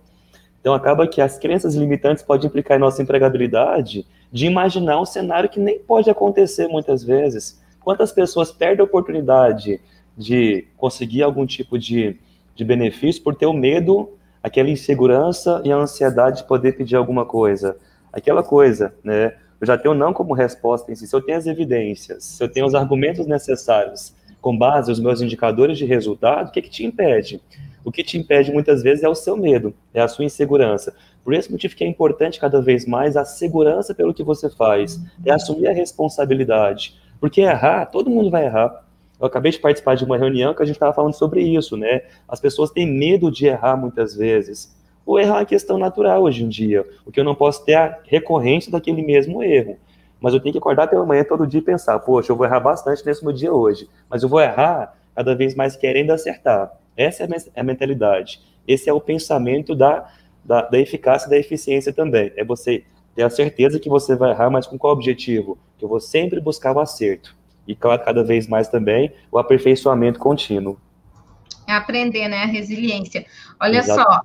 Então acaba que as crenças limitantes podem implicar em nossa empregabilidade de imaginar um cenário que nem pode acontecer muitas vezes. Quantas pessoas perdem a oportunidade de conseguir algum tipo de, de benefício por ter o medo, aquela insegurança e a ansiedade de poder pedir alguma coisa? Aquela coisa, né? Eu já tenho não como resposta em si. Se eu tenho as evidências, se eu tenho os argumentos necessários com base nos meus indicadores de resultado, o que, que te impede? O que te impede muitas vezes é o seu medo, é a sua insegurança. Por esse motivo que é importante cada vez mais a segurança pelo que você faz, é assumir a responsabilidade. Porque errar, todo mundo vai errar. Eu acabei de participar de uma reunião que a gente estava falando sobre isso, né? As pessoas têm medo de errar muitas vezes. O erro é uma questão natural hoje em dia. O que eu não posso ter é a recorrência daquele mesmo erro. Mas eu tenho que acordar pela manhã todo dia e pensar, poxa, eu vou errar bastante nesse meu dia hoje. Mas eu vou errar cada vez mais querendo acertar. Essa é a mentalidade. Esse é o pensamento da, da, da eficácia e da eficiência também. É você ter a certeza que você vai errar, mas com qual objetivo? Que eu vou sempre buscar o acerto. E cada vez mais também o aperfeiçoamento contínuo. É aprender, né? A resiliência. Olha Exato. só,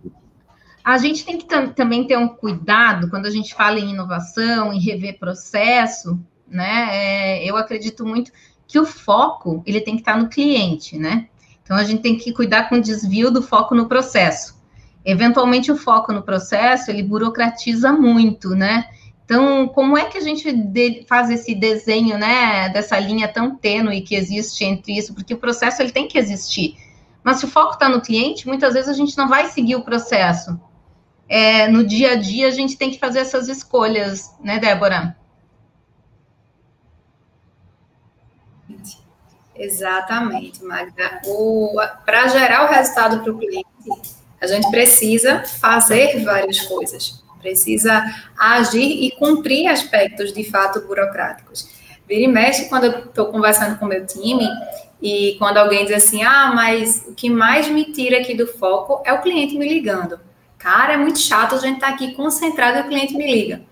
a gente tem que também ter um cuidado quando a gente fala em inovação, em rever processo, né? É, eu acredito muito que o foco ele tem que estar no cliente, né? Então a gente tem que cuidar com o desvio do foco no processo. Eventualmente o foco no processo ele burocratiza muito, né? Então, como é que a gente faz esse desenho, né, dessa linha tão tênue que existe entre isso? Porque o processo ele tem que existir. Mas se o foco está no cliente, muitas vezes a gente não vai seguir o processo é, no dia a dia a gente tem que fazer essas escolhas, né, Débora? Exatamente, Magda. Para gerar o resultado para o cliente, a gente precisa fazer várias coisas, precisa agir e cumprir aspectos de fato burocráticos. Vira e mexe quando eu estou conversando com o meu time e quando alguém diz assim, ah, mas o que mais me tira aqui do foco é o cliente me ligando. Cara, é muito chato a gente estar tá aqui concentrado e o cliente me liga.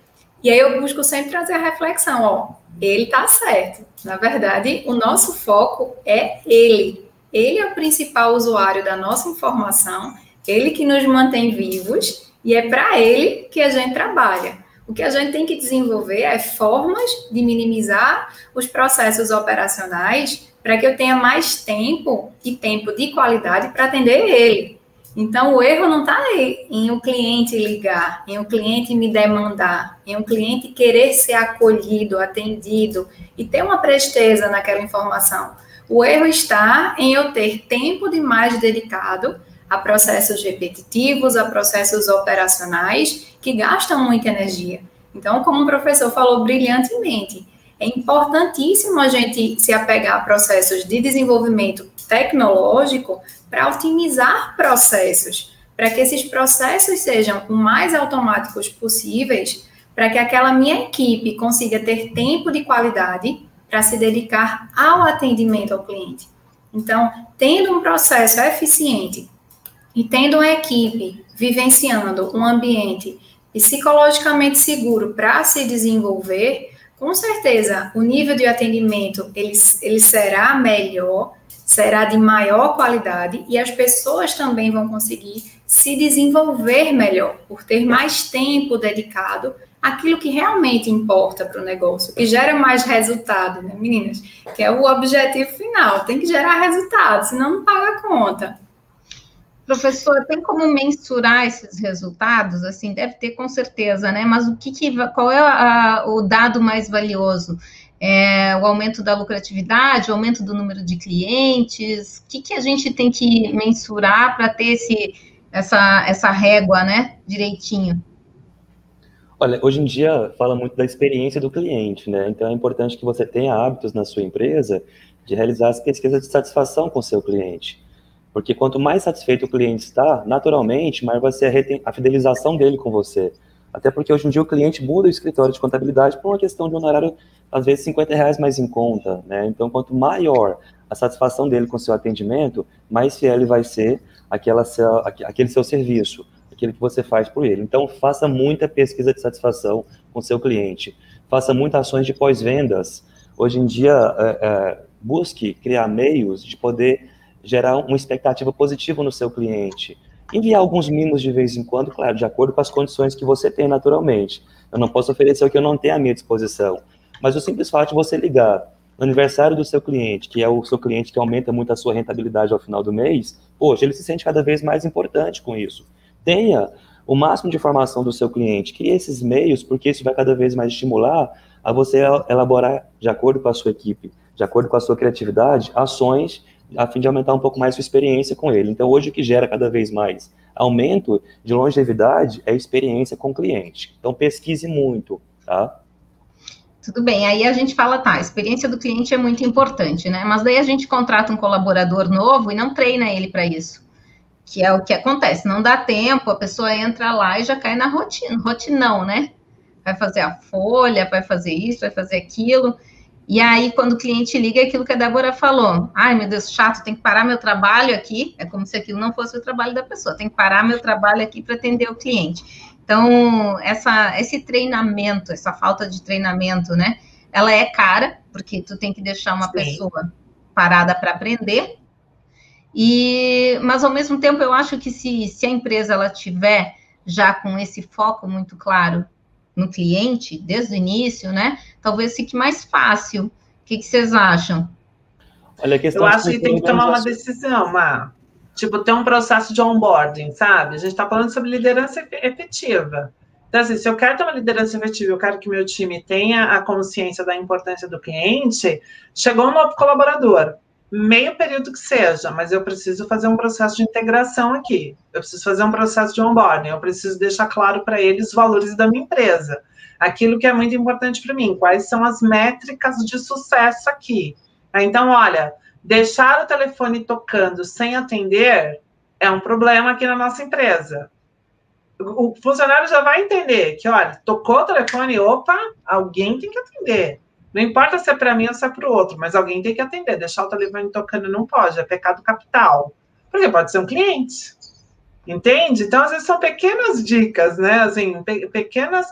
E aí eu busco sempre trazer a reflexão, ó, ele está certo. Na verdade, o nosso foco é ele. Ele é o principal usuário da nossa informação, ele que nos mantém vivos e é para ele que a gente trabalha. O que a gente tem que desenvolver é formas de minimizar os processos operacionais para que eu tenha mais tempo e tempo de qualidade para atender ele. Então, o erro não está em o cliente ligar, em o cliente me demandar, em o cliente querer ser acolhido, atendido e ter uma presteza naquela informação. O erro está em eu ter tempo demais dedicado a processos repetitivos, a processos operacionais que gastam muita energia. Então, como o professor falou brilhantemente, é importantíssimo a gente se apegar a processos de desenvolvimento tecnológico para otimizar processos, para que esses processos sejam o mais automáticos possíveis, para que aquela minha equipe consiga ter tempo de qualidade para se dedicar ao atendimento ao cliente. Então, tendo um processo eficiente e tendo uma equipe vivenciando um ambiente psicologicamente seguro para se desenvolver, com certeza o nível de atendimento ele, ele será melhor será de maior qualidade e as pessoas também vão conseguir se desenvolver melhor, por ter mais tempo dedicado àquilo que realmente importa para o negócio, que gera mais resultado, né, meninas? Que é o objetivo final, tem que gerar resultado, senão não paga a conta. Professor, tem como mensurar esses resultados? Assim, deve ter com certeza, né? Mas o que, que qual é a, o dado mais valioso? É, o aumento da lucratividade, o aumento do número de clientes? O que, que a gente tem que mensurar para ter esse, essa, essa régua, né, direitinho? Olha, hoje em dia fala muito da experiência do cliente, né? Então é importante que você tenha hábitos na sua empresa de realizar as pesquisas de satisfação com o seu cliente. Porque quanto mais satisfeito o cliente está, naturalmente, maior vai ser a, a fidelização dele com você. Até porque hoje em dia o cliente muda o escritório de contabilidade por uma questão de honorário, às vezes, 50 reais mais em conta, né? Então, quanto maior a satisfação dele com seu atendimento, mais fiel ele vai ser aquela seu, aquele seu serviço, aquilo que você faz por ele. Então, faça muita pesquisa de satisfação com seu cliente. Faça muitas ações de pós-vendas. Hoje em dia, é, é, busque criar meios de poder gerar uma expectativa positiva no seu cliente enviar alguns mimos de vez em quando, claro, de acordo com as condições que você tem naturalmente. Eu não posso oferecer o que eu não tenho à minha disposição. Mas o simples fato de você ligar no aniversário do seu cliente, que é o seu cliente que aumenta muito a sua rentabilidade ao final do mês, poxa, ele se sente cada vez mais importante com isso. Tenha o máximo de informação do seu cliente, crie esses meios, porque isso vai cada vez mais estimular a você elaborar, de acordo com a sua equipe, de acordo com a sua criatividade, ações a fim de aumentar um pouco mais sua experiência com ele. Então, hoje o que gera cada vez mais aumento de longevidade é experiência com o cliente. Então, pesquise muito, tá? Tudo bem, aí a gente fala, tá, a experiência do cliente é muito importante, né? Mas daí a gente contrata um colaborador novo e não treina ele para isso. Que é o que acontece, não dá tempo, a pessoa entra lá e já cai na rotina, rotinão, né? Vai fazer a folha, vai fazer isso, vai fazer aquilo. E aí, quando o cliente liga, é aquilo que a Débora falou. Ai, meu Deus, chato, tem que parar meu trabalho aqui. É como se aquilo não fosse o trabalho da pessoa. Tem que parar meu trabalho aqui para atender o cliente. Então, essa, esse treinamento, essa falta de treinamento, né? Ela é cara, porque tu tem que deixar uma Sim. pessoa parada para aprender. E, mas ao mesmo tempo, eu acho que se, se a empresa ela tiver já com esse foco muito claro no cliente desde o início, né? Talvez fique mais fácil. O que, que vocês acham? Olha, Eu acho que tem que tomar uma decisão, Má. Tipo, ter um processo de onboarding, sabe? A gente está falando sobre liderança efetiva. Então, assim, se eu quero ter uma liderança efetiva, eu quero que meu time tenha a consciência da importância do cliente, chegou um novo colaborador meio período que seja, mas eu preciso fazer um processo de integração aqui. Eu preciso fazer um processo de onboarding, eu preciso deixar claro para eles os valores da minha empresa. Aquilo que é muito importante para mim, quais são as métricas de sucesso aqui. Então, olha, deixar o telefone tocando sem atender é um problema aqui na nossa empresa. O funcionário já vai entender que, olha, tocou o telefone, opa, alguém tem que atender. Não importa se é para mim ou se é para o outro, mas alguém tem que atender. Deixar o telefone tocando não pode, é pecado capital. Porque pode ser um cliente. Entende? Então, às vezes, são pequenas dicas, né? Assim, pe pequenas.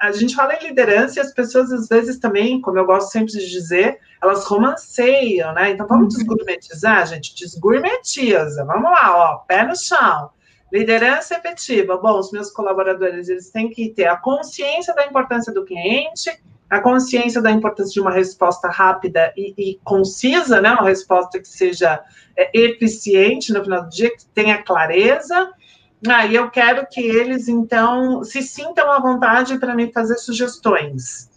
A gente fala em liderança e as pessoas, às vezes, também, como eu gosto sempre de dizer, elas romanceiam, né? Então, vamos uhum. desgourmetizar, gente? Desgourmetiza. Vamos lá, ó, pé no chão. Liderança efetiva. Bom, os meus colaboradores, eles têm que ter a consciência da importância do cliente, a consciência da importância de uma resposta rápida e, e concisa, né? Uma resposta que seja é, eficiente no final do dia, que tenha clareza. Ah, eu quero que eles, então, se sintam à vontade para me fazer sugestões.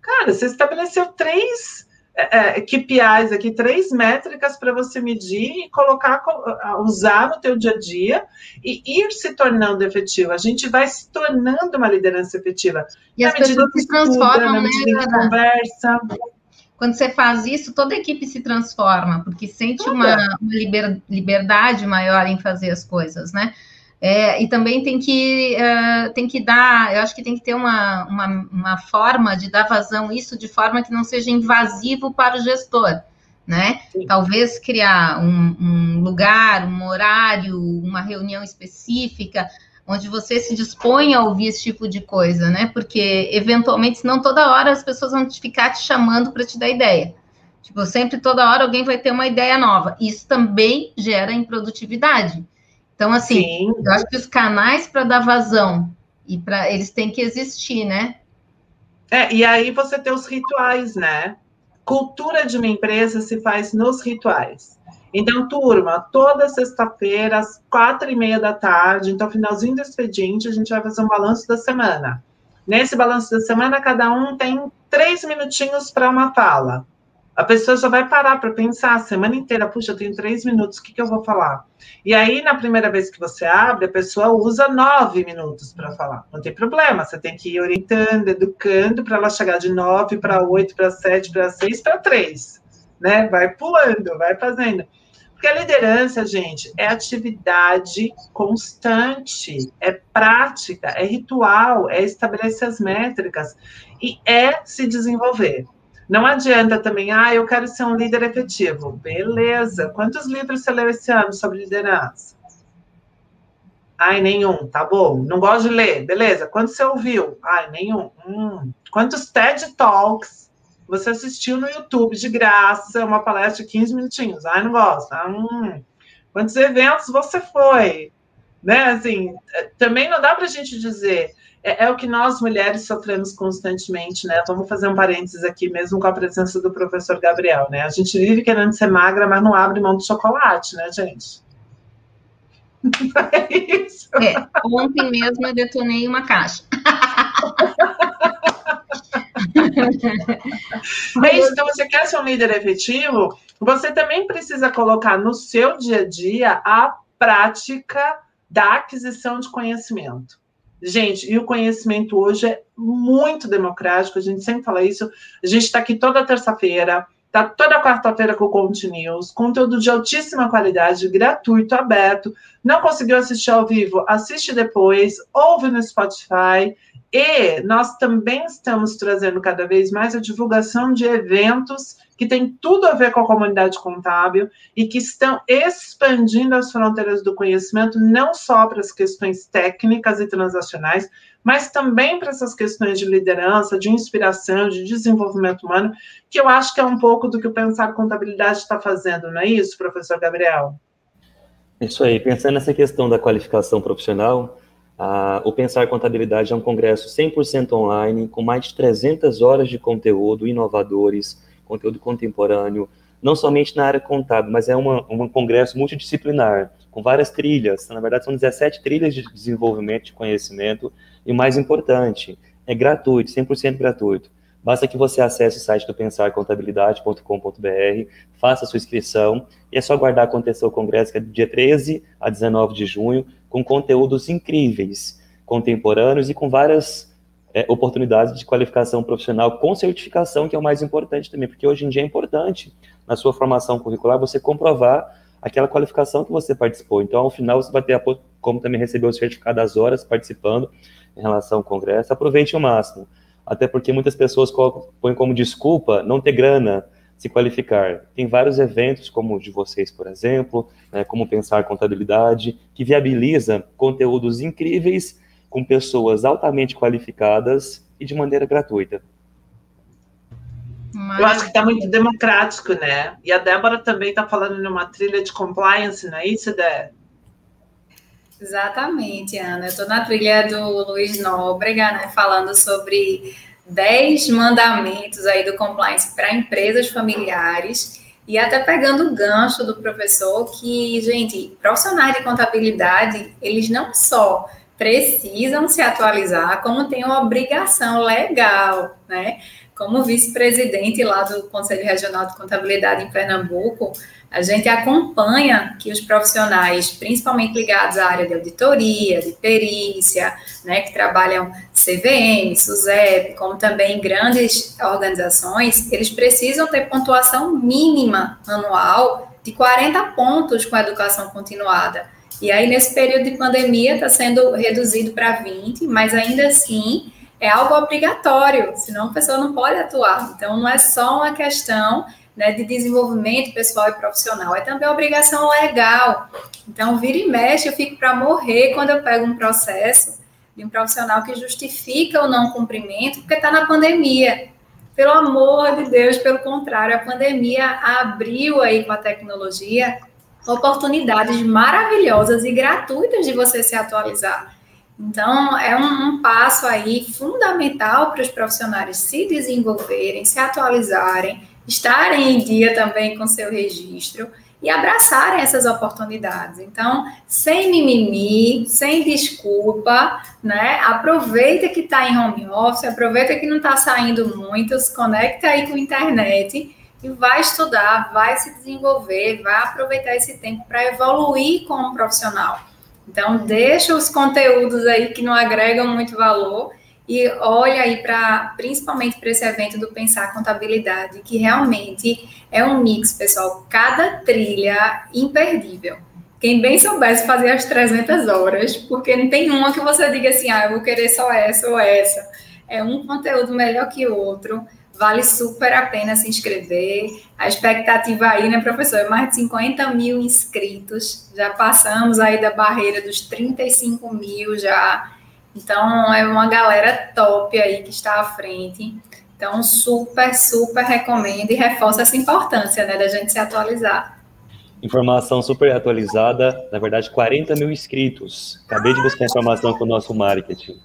Cara, você estabeleceu três é, é KPIs aqui, três métricas para você medir e colocar, usar no teu dia a dia e ir se tornando efetivo. A gente vai se tornando uma liderança efetiva. E na as pessoas se transformam, né? Conversa. Quando você faz isso, toda a equipe se transforma, porque sente uma, uma liber, liberdade maior em fazer as coisas, né? É, e também tem que, uh, tem que dar, eu acho que tem que ter uma, uma, uma, forma de dar vazão isso de forma que não seja invasivo para o gestor, né? Sim. Talvez criar um, um, lugar, um horário, uma reunião específica, onde você se dispõe a ouvir esse tipo de coisa, né? Porque, eventualmente, senão toda hora as pessoas vão ficar te chamando para te dar ideia. Tipo, sempre, toda hora, alguém vai ter uma ideia nova. Isso também gera improdutividade. Então, assim, Sim. eu acho que os canais para dar vazão e para eles têm que existir, né? É, e aí você tem os rituais, né? Cultura de uma empresa se faz nos rituais. Então, turma, toda sexta-feira, às quatro e meia da tarde, então, finalzinho do expediente, a gente vai fazer um balanço da semana. Nesse balanço da semana, cada um tem três minutinhos para uma fala. A pessoa já vai parar para pensar a semana inteira, puxa, eu tenho três minutos, o que, que eu vou falar? E aí, na primeira vez que você abre, a pessoa usa nove minutos para falar. Não tem problema, você tem que ir orientando, educando para ela chegar de nove para oito, para sete, para seis, para três. Né? Vai pulando, vai fazendo. Porque a liderança, gente, é atividade constante, é prática, é ritual, é estabelecer as métricas e é se desenvolver. Não adianta também, ah, eu quero ser um líder efetivo. Beleza. Quantos livros você leu esse ano sobre liderança? Ai, nenhum. Tá bom. Não gosto de ler. Beleza. Quantos você ouviu? Ai, nenhum. Hum. Quantos TED Talks você assistiu no YouTube de graça? Uma palestra de 15 minutinhos. Ai, não gosto. Ah, hum. Quantos eventos você foi? Né? Assim, eh, também não dá para a gente dizer é, é, o que nós mulheres sofremos constantemente, né? Vamos fazer um parênteses aqui, mesmo com a presença do professor Gabriel, né? A gente vive querendo ser magra, mas não abre mão do chocolate, né, gente? É isso. É, ontem mesmo eu detonei uma caixa. Mas, então, você quer ser um líder efetivo? Você também precisa colocar no seu dia a dia a prática da aquisição de conhecimento. Gente, e o conhecimento hoje é muito democrático, a gente sempre fala isso. A gente está aqui toda terça-feira, está toda quarta-feira com o Conte News, conteúdo de altíssima qualidade, gratuito, aberto. Não conseguiu assistir ao vivo? Assiste depois, ouve no Spotify. E nós também estamos trazendo cada vez mais a divulgação de eventos que tem tudo a ver com a comunidade contábil e que estão expandindo as fronteiras do conhecimento, não só para as questões técnicas e transacionais, mas também para essas questões de liderança, de inspiração, de desenvolvimento humano, que eu acho que é um pouco do que o Pensar Contabilidade está fazendo, não é isso, professor Gabriel? Isso aí, pensando nessa questão da qualificação profissional, a, o Pensar Contabilidade é um congresso 100% online, com mais de 300 horas de conteúdo, inovadores, conteúdo contemporâneo, não somente na área contábil, mas é uma, um congresso multidisciplinar, com várias trilhas. Na verdade, são 17 trilhas de desenvolvimento de conhecimento. E o mais importante, é gratuito, 100% gratuito. Basta que você acesse o site do pensarcontabilidade.com.br, faça sua inscrição e é só aguardar acontecer o congresso, que é do dia 13 a 19 de junho, com conteúdos incríveis, contemporâneos e com várias é, oportunidades de qualificação profissional com certificação, que é o mais importante também, porque hoje em dia é importante, na sua formação curricular, você comprovar aquela qualificação que você participou. Então, ao final, você vai ter como também receber o certificado das horas participando em relação ao congresso. Aproveite o máximo, até porque muitas pessoas põem como desculpa não ter grana, se qualificar. Tem vários eventos, como o de vocês, por exemplo, né, como Pensar Contabilidade, que viabiliza conteúdos incríveis com pessoas altamente qualificadas e de maneira gratuita. Eu acho que está muito democrático, né? E a Débora também está falando numa trilha de compliance, não é isso, Dé? Exatamente, Ana. Eu estou na trilha do Luiz Nóbrega, né, falando sobre 10 mandamentos aí do compliance para empresas familiares. E até pegando o gancho do professor, que, gente, profissionais de contabilidade, eles não só precisam se atualizar, como têm uma obrigação legal, né? Como vice-presidente lá do Conselho Regional de Contabilidade em Pernambuco, a gente acompanha que os profissionais, principalmente ligados à área de auditoria, de perícia, né, que trabalham CVM, SUSEP, como também grandes organizações, eles precisam ter pontuação mínima anual de 40 pontos com a educação continuada. E aí, nesse período de pandemia, está sendo reduzido para 20, mas ainda assim é algo obrigatório, senão a pessoa não pode atuar. Então, não é só uma questão né, de desenvolvimento pessoal e profissional, é também obrigação legal. Então, vira e mexe, eu fico para morrer quando eu pego um processo de um profissional que justifica o não cumprimento porque está na pandemia. Pelo amor de Deus, pelo contrário, a pandemia abriu aí com a tecnologia oportunidades maravilhosas e gratuitas de você se atualizar. Então, é um, um passo aí fundamental para os profissionais se desenvolverem, se atualizarem, estarem em dia também com seu registro e abraçarem essas oportunidades. Então, sem mimimi, sem desculpa, né? Aproveita que está em home office, aproveita que não está saindo muito, se conecta aí com a internet e vai estudar, vai se desenvolver, vai aproveitar esse tempo para evoluir como profissional. Então, deixa os conteúdos aí que não agregam muito valor e olha aí para, principalmente para esse evento do Pensar Contabilidade, que realmente é um mix, pessoal, cada trilha imperdível. Quem bem soubesse fazer as 300 horas, porque não tem uma que você diga assim, ah, eu vou querer só essa ou essa. É um conteúdo melhor que o outro, vale super a pena se inscrever. A expectativa aí, né, professor, é mais de 50 mil inscritos, já passamos aí da barreira dos 35 mil já então, é uma galera top aí que está à frente. Então, super, super recomendo e reforça essa importância, né, da gente se atualizar. Informação super atualizada, na verdade, 40 mil inscritos. Acabei de buscar informação com o nosso marketing.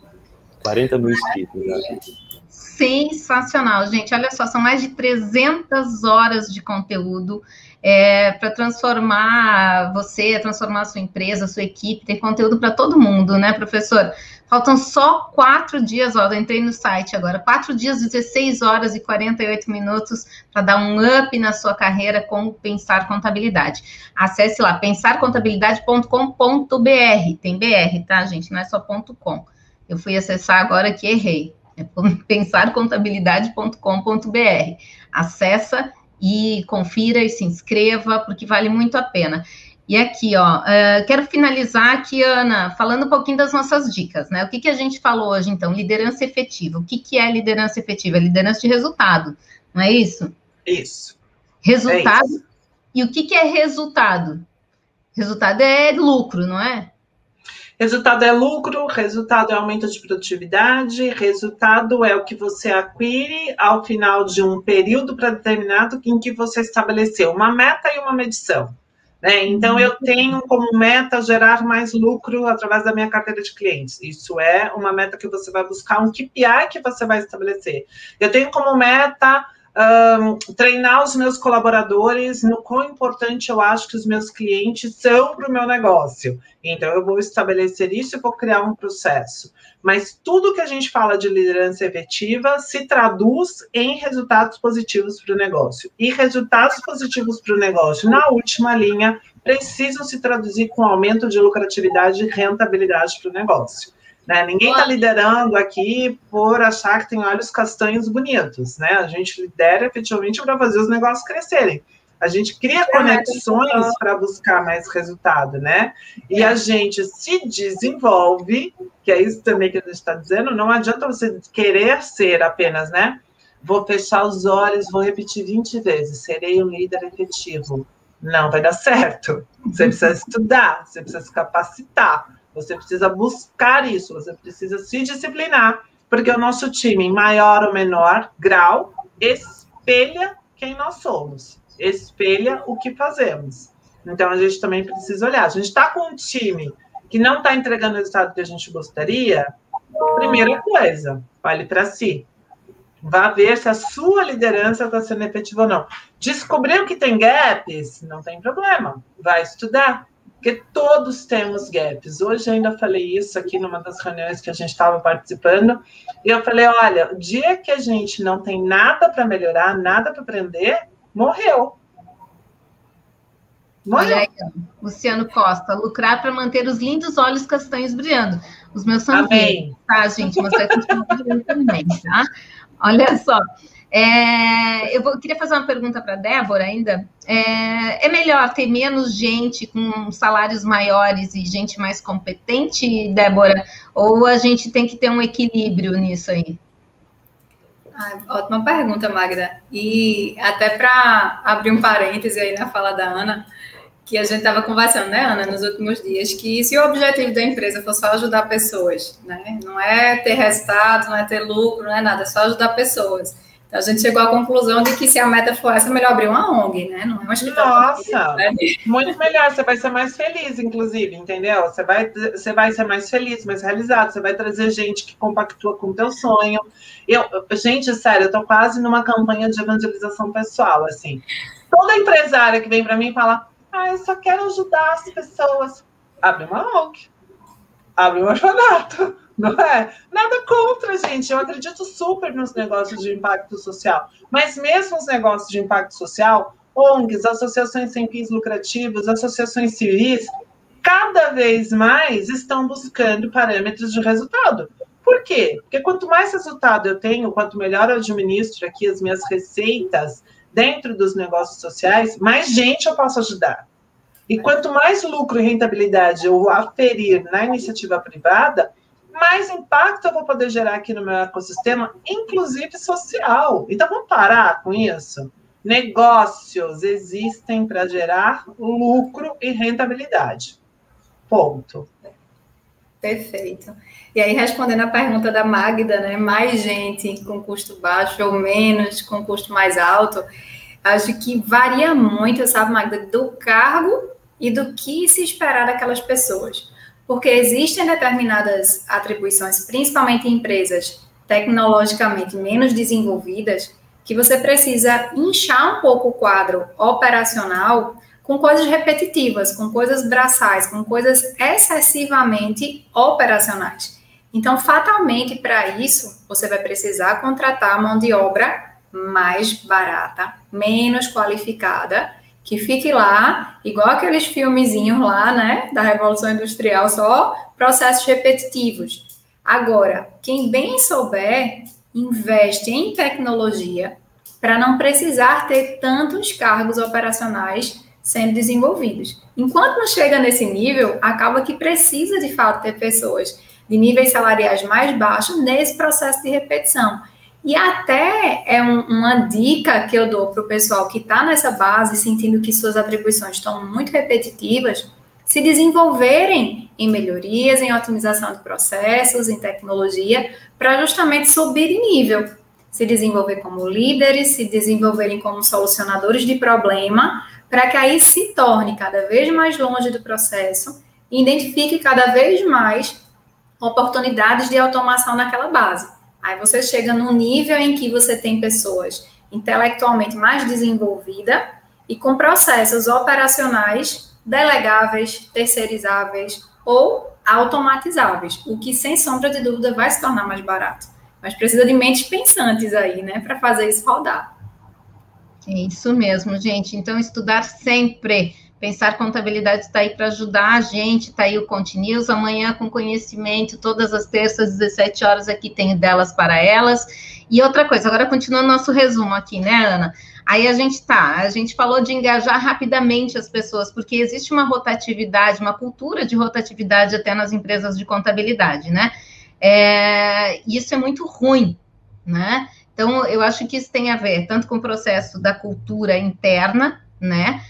40 mil inscritos. Né? Sensacional, gente. Olha só, são mais de 300 horas de conteúdo é, para transformar você, transformar a sua empresa, a sua equipe, ter conteúdo para todo mundo, né, professor? Faltam só quatro dias, ó, eu entrei no site agora, quatro dias, 16 horas e 48 minutos para dar um up na sua carreira com Pensar Contabilidade. Acesse lá, pensarcontabilidade.com.br, tem BR, tá, gente? Não é só .com. Eu fui acessar agora que errei. É pensarcontabilidade.com.br. Acessa e confira e se inscreva, porque vale muito a pena. E aqui, ó, uh, quero finalizar aqui, Ana, falando um pouquinho das nossas dicas, né? O que, que a gente falou hoje, então? Liderança efetiva. O que, que é liderança efetiva? É liderança de resultado, não é isso? Isso. Resultado. É isso. E o que, que é resultado? Resultado é lucro, não é? Resultado é lucro, resultado é aumento de produtividade, resultado é o que você acquire ao final de um período predeterminado em que você estabeleceu uma meta e uma medição. Né? Então, eu tenho como meta gerar mais lucro através da minha carteira de clientes. Isso é uma meta que você vai buscar, um KPI que você vai estabelecer. Eu tenho como meta um, treinar os meus colaboradores no quão importante eu acho que os meus clientes são para o meu negócio. Então, eu vou estabelecer isso e vou criar um processo. Mas tudo que a gente fala de liderança efetiva se traduz em resultados positivos para o negócio. E resultados positivos para o negócio, na última linha, precisam se traduzir com aumento de lucratividade e rentabilidade para o negócio. Né? Ninguém está liderando aqui por achar que tem olhos castanhos bonitos, né? A gente lidera efetivamente para fazer os negócios crescerem. A gente cria conexões para buscar mais resultado, né? E a gente se desenvolve, que é isso também que a gente está dizendo, não adianta você querer ser apenas, né? Vou fechar os olhos, vou repetir 20 vezes, serei um líder efetivo. Não vai dar certo. Você precisa estudar, você precisa se capacitar, você precisa buscar isso, você precisa se disciplinar, porque o nosso time, em maior ou menor grau, espelha quem nós somos, espelha o que fazemos. Então a gente também precisa olhar. A gente está com um time que não está entregando o resultado que a gente gostaria. Primeira coisa, olhe para si. Vá ver se a sua liderança está sendo efetiva ou não. Descobriu que tem gaps? Não tem problema. Vai estudar porque todos temos gaps. Hoje ainda falei isso aqui numa das reuniões que a gente estava participando, e eu falei: olha, o dia que a gente não tem nada para melhorar, nada para aprender, morreu. Morreu. Aí, Luciano Costa, lucrar para manter os lindos olhos castanhos brilhando. Os meus são verdes, tá, gente? Mas vai continuar brilhando também, tá? Olha só. É, eu vou, queria fazer uma pergunta para a Débora ainda. É, é, melhor ter menos gente com salários maiores e gente mais competente, Débora? Ou a gente tem que ter um equilíbrio nisso aí? Ótima pergunta, Magda. E até para abrir um parêntese aí na fala da Ana, que a gente estava conversando, né, Ana, nos últimos dias, que se o objetivo da empresa for só ajudar pessoas, né, não é ter resultado, não é ter lucro, não é nada, é só ajudar pessoas então, a gente chegou à conclusão de que se a meta for essa, é melhor abrir uma ONG, né? Não é uma escritório. Nossa, né? muito melhor. Você vai ser mais feliz, inclusive, entendeu? Você vai, você vai ser mais feliz, mais realizado. Você vai trazer gente que compactua com o teu sonho. Eu, gente, sério, eu tô quase numa campanha de evangelização pessoal, assim. Toda empresária que vem para mim fala, Ah, eu só quero ajudar as pessoas. Abre uma ONG. Abre um orfanato. Não é? Nada contra, gente. Eu acredito super nos negócios de impacto social. Mas mesmo os negócios de impacto social, ONGs, associações sem fins lucrativos, associações civis, cada vez mais estão buscando parâmetros de resultado. Por quê? Porque quanto mais resultado eu tenho, quanto melhor eu administro aqui as minhas receitas dentro dos negócios sociais, mais gente eu posso ajudar. E quanto mais lucro e rentabilidade eu aferir na iniciativa privada, mais impacto eu vou poder gerar aqui no meu ecossistema, inclusive social. Então vamos parar com isso. Negócios existem para gerar lucro e rentabilidade. Ponto. Perfeito. E aí, respondendo a pergunta da Magda, né? Mais gente com custo baixo ou menos com custo mais alto, acho que varia muito, sabe, Magda, do cargo e do que se esperar daquelas pessoas. Porque existem determinadas atribuições, principalmente em empresas tecnologicamente menos desenvolvidas, que você precisa inchar um pouco o quadro operacional com coisas repetitivas, com coisas braçais, com coisas excessivamente operacionais. Então, fatalmente, para isso, você vai precisar contratar mão de obra mais barata, menos qualificada, que fique lá, igual aqueles filmezinhos lá, né, da Revolução Industrial, só processos repetitivos. Agora, quem bem souber, investe em tecnologia para não precisar ter tantos cargos operacionais sendo desenvolvidos. Enquanto não chega nesse nível, acaba que precisa de fato ter pessoas de níveis salariais mais baixos nesse processo de repetição. E até é um, uma dica que eu dou para o pessoal que está nessa base, sentindo que suas atribuições estão muito repetitivas, se desenvolverem em melhorias, em otimização de processos, em tecnologia, para justamente subir de nível. Se desenvolver como líderes, se desenvolverem como solucionadores de problema, para que aí se torne cada vez mais longe do processo e identifique cada vez mais oportunidades de automação naquela base. Aí você chega num nível em que você tem pessoas intelectualmente mais desenvolvidas e com processos operacionais delegáveis, terceirizáveis ou automatizáveis, o que sem sombra de dúvida vai se tornar mais barato. Mas precisa de mentes pensantes aí, né, para fazer isso rodar. É isso mesmo, gente. Então, estudar sempre. Pensar Contabilidade está aí para ajudar a gente, está aí o Continuous, amanhã com conhecimento, todas as terças, 17 horas aqui tem delas para elas. E outra coisa, agora continuando nosso resumo aqui, né, Ana? Aí a gente tá, a gente falou de engajar rapidamente as pessoas, porque existe uma rotatividade, uma cultura de rotatividade até nas empresas de contabilidade, né? É, isso é muito ruim, né? Então, eu acho que isso tem a ver tanto com o processo da cultura interna, né?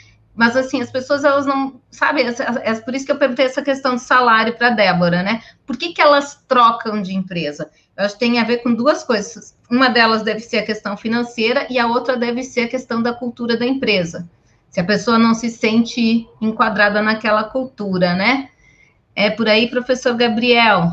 Mas, assim, as pessoas, elas não... Sabe, é, por isso que eu perguntei essa questão de salário para a Débora, né? Por que, que elas trocam de empresa? Eu acho que tem a ver com duas coisas. Uma delas deve ser a questão financeira e a outra deve ser a questão da cultura da empresa. Se a pessoa não se sente enquadrada naquela cultura, né? É por aí, professor Gabriel.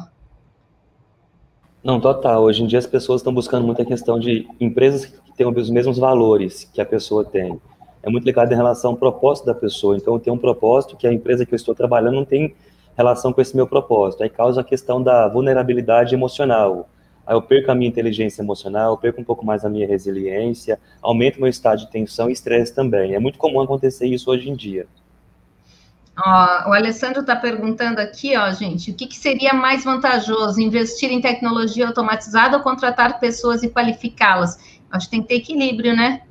Não, total. Hoje em dia as pessoas estão buscando muita questão de empresas que tenham os mesmos valores que a pessoa tem. É muito ligado em relação ao propósito da pessoa. Então, eu tenho um propósito que a empresa que eu estou trabalhando não tem relação com esse meu propósito. Aí causa a questão da vulnerabilidade emocional. Aí eu perco a minha inteligência emocional, perco um pouco mais a minha resiliência, aumento meu estado de tensão e estresse também. É muito comum acontecer isso hoje em dia. Ó, o Alessandro está perguntando aqui, ó, gente, o que, que, seria mais vantajoso, investir em tecnologia automatizada ou contratar pessoas e qualificá-las? Acho que tem que ter equilíbrio, né?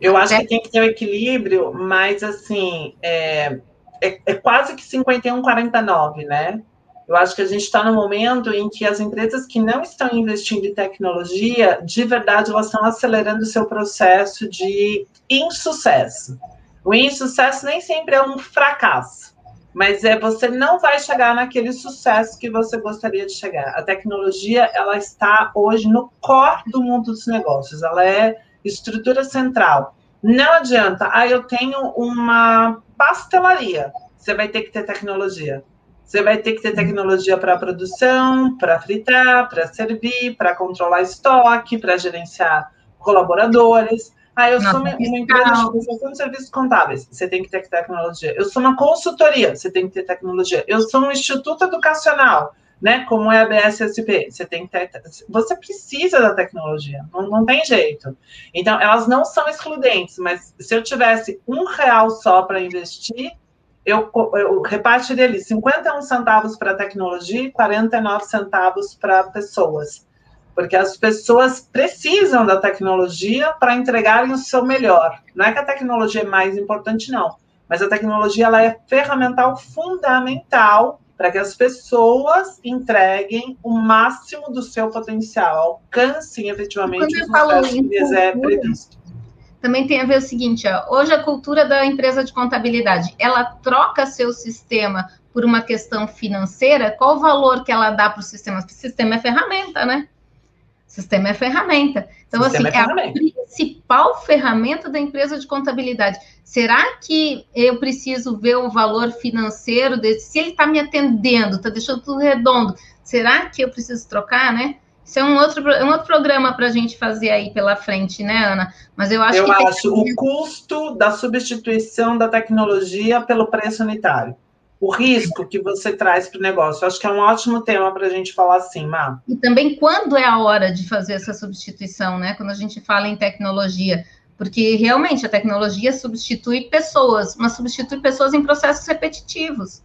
Eu acho é. que tem que ter um equilíbrio, mas assim, é, é, é quase que 51-49, né? Eu acho que a gente está no momento em que as empresas que não estão investindo em tecnologia, de verdade, elas estão acelerando o seu processo de insucesso. O insucesso nem sempre é um fracasso, mas é você não vai chegar naquele sucesso que você gostaria de chegar. A tecnologia, ela está hoje no core do mundo dos negócios, ela é estrutura central. Não adianta, ah, eu tenho uma pastelaria, você vai ter que ter tecnologia. Você vai ter que ter tecnologia para produção, para fritar, para servir, para controlar estoque, para gerenciar colaboradores. Ah, eu sou uma, uma empresa de prestação de serviços contábeis, você tem que ter tecnologia. Eu sou uma consultoria, você tem que ter tecnologia. Eu sou um instituto educacional, né? Como é a BSSP, você tem você precisa da tecnologia, não, não tem jeito. Então, elas não são excludentes, mas se eu tivesse um real só para investir, eu, eu repartiria ali 51 centavos para tecnologia e 49 centavos para pessoas porque as pessoas precisam da tecnologia para entregarem o seu melhor. Não é que a tecnologia é mais importante, não, mas a tecnologia ela é ferramental fundamental para que as pessoas entreguem o máximo do seu potencial, alcancem efetivamente sucesso que lhes é previsto. Também tem a ver o seguinte, ó, hoje a cultura da empresa de contabilidade, ela troca seu sistema por uma questão financeira, qual o valor que ela dá para o sistema? Porque o sistema é ferramenta, né? Sistema é ferramenta. Então, Sistema assim, é, ferramenta. é, a principal ferramenta da empresa de contabilidade. Será que eu preciso ver o valor financeiro dele? Se ele está me atendendo, está deixando tudo redondo, será que eu preciso trocar, né? Isso é um outro, um outro programa para a gente fazer aí pela frente, né, Ana? Mas eu acho eu que. Eu acho que... o custo da substituição da tecnologia pelo preço unitário o risco que você traz para o negócio. Acho que é um ótimo tema para a gente falar assim, Má. E também quando é a hora de fazer essa substituição, né? Quando a gente fala em tecnologia. Porque realmente a tecnologia substitui pessoas, mas substitui pessoas em processos repetitivos.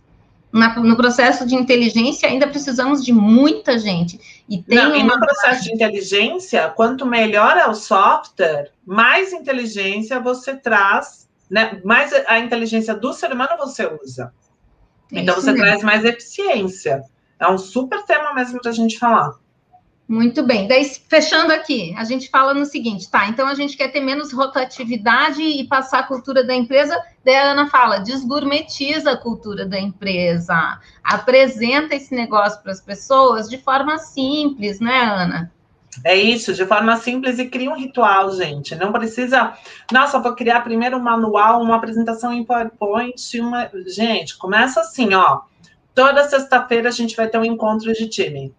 Na, no processo de inteligência, ainda precisamos de muita gente. E, tem Não, e no processo de inteligência, quanto melhor é o software, mais inteligência você traz, né? mais a inteligência do ser humano você usa. Então você mesmo. traz mais eficiência. É um super tema mesmo para a gente falar. Muito bem. Daí, fechando aqui, a gente fala no seguinte, tá? Então a gente quer ter menos rotatividade e passar a cultura da empresa. Daí a Ana fala: desgourmetiza a cultura da empresa, apresenta esse negócio para as pessoas de forma simples, né, Ana? É isso, de forma simples e cria um ritual, gente. Não precisa. Nossa, vou criar primeiro um manual, uma apresentação em PowerPoint. Uma... Gente, começa assim, ó. Toda sexta-feira a gente vai ter um encontro de time.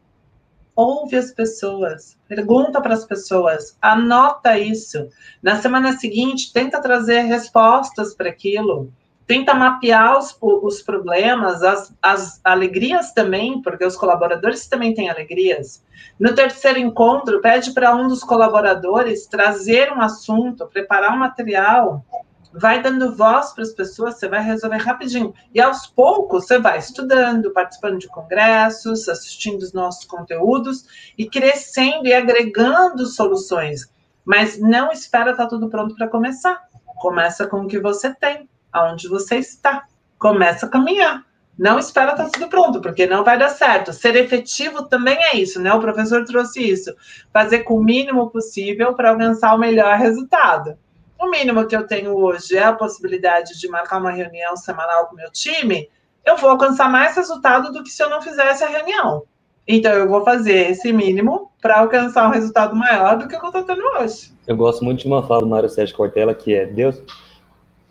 Ouve as pessoas, pergunta para as pessoas, anota isso. Na semana seguinte, tenta trazer respostas para aquilo tenta mapear os, os problemas, as, as alegrias também, porque os colaboradores também têm alegrias. No terceiro encontro, pede para um dos colaboradores trazer um assunto, preparar um material, vai dando voz para as pessoas, você vai resolver rapidinho. E aos poucos você vai estudando, participando de congressos, assistindo os nossos conteúdos e crescendo e agregando soluções. Mas não espera estar tá tudo pronto para começar. Começa com o que você tem aonde você está. Começa a caminhar. Não espera estar tudo pronto, porque não vai dar certo. Ser efetivo também é isso, né? O professor trouxe isso. Fazer com o mínimo possível para alcançar o melhor resultado. O mínimo que eu tenho hoje é a possibilidade de marcar uma reunião semanal com meu time. Eu vou alcançar mais resultado do que se eu não fizesse a reunião. Então, eu vou fazer esse mínimo para alcançar um resultado maior do que eu estou tendo hoje. Eu gosto muito de uma fala do Mário Sérgio Cortella, que é: Deus,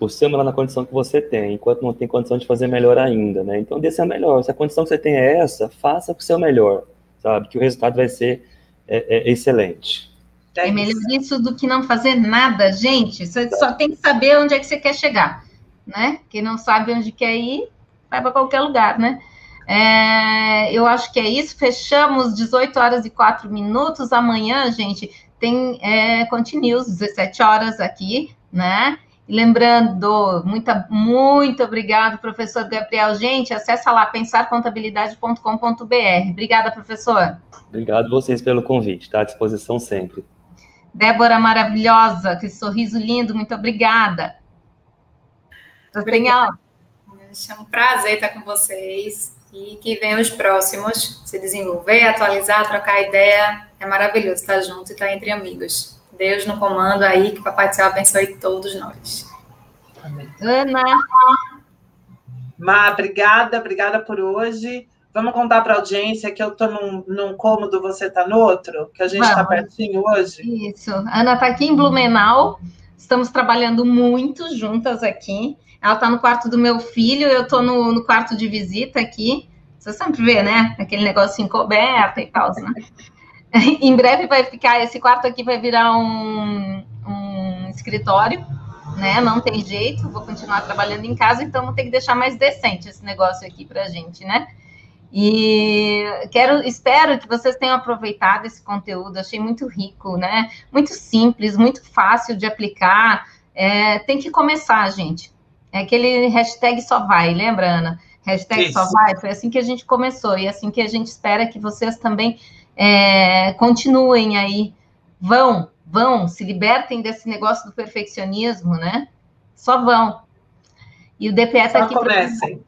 o seu melhor na condição que você tem, enquanto não tem condição de fazer melhor ainda, né? Então, desse é melhor. Se a condição que você tem é essa, faça o seu melhor, sabe? Que o resultado vai ser é, é, excelente. É melhor isso do que não fazer nada, gente. Você só tem que saber onde é que você quer chegar, né? Quem não sabe onde quer ir, vai para qualquer lugar, né? É, eu acho que é isso. Fechamos 18 horas e 4 minutos. Amanhã, gente, tem é, continuos, 17 horas aqui, né? Lembrando, muita, muito obrigado, professor Gabriel. Gente, acessa lá pensarcontabilidade.com.br. Obrigada, professor. Obrigado vocês pelo convite, está à disposição sempre. Débora maravilhosa, que sorriso lindo, muito obrigada. Obrigada. É um prazer estar com vocês e que venham os próximos se desenvolver, atualizar, trocar ideia. É maravilhoso estar junto e estar entre amigos. Deus no comando aí, que o Papai do Céu abençoe todos nós. Ana. Má, obrigada, obrigada por hoje. Vamos contar para a audiência que eu estou num, num cômodo, você está no outro? Que a gente está pertinho hoje? Isso. Ana está aqui em Blumenau. Estamos trabalhando muito juntas aqui. Ela está no quarto do meu filho, eu estou no, no, quarto de visita aqui. Você sempre vê, né? Aquele negocinho coberto e tal, né? em breve vai ficar, esse quarto aqui vai virar um, um escritório, né? Não tem jeito, vou continuar trabalhando em casa, então vou ter que deixar mais decente esse negócio aqui para gente, né? E quero, espero que vocês tenham aproveitado esse conteúdo, achei muito rico, né? Muito simples, muito fácil de aplicar. É, tem que começar, gente. É aquele hashtag só vai, lembra, Ana? Hashtag Isso. só vai, foi assim que a gente começou, e assim que a gente espera que vocês também é, continuem aí. Vão, vão, se libertem desse negócio do perfeccionismo, né? Só vão. E o DPE está aqui. Comecem.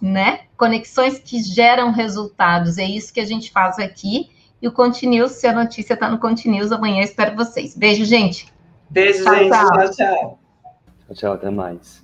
Né? Conexões que geram resultados. É isso que a gente faz aqui. E o Continuous, se a notícia está no Continuous, amanhã espero vocês. Beijo, gente. Beijo, tchau, gente. Tchau, tchau. Tchau, tchau. Até mais.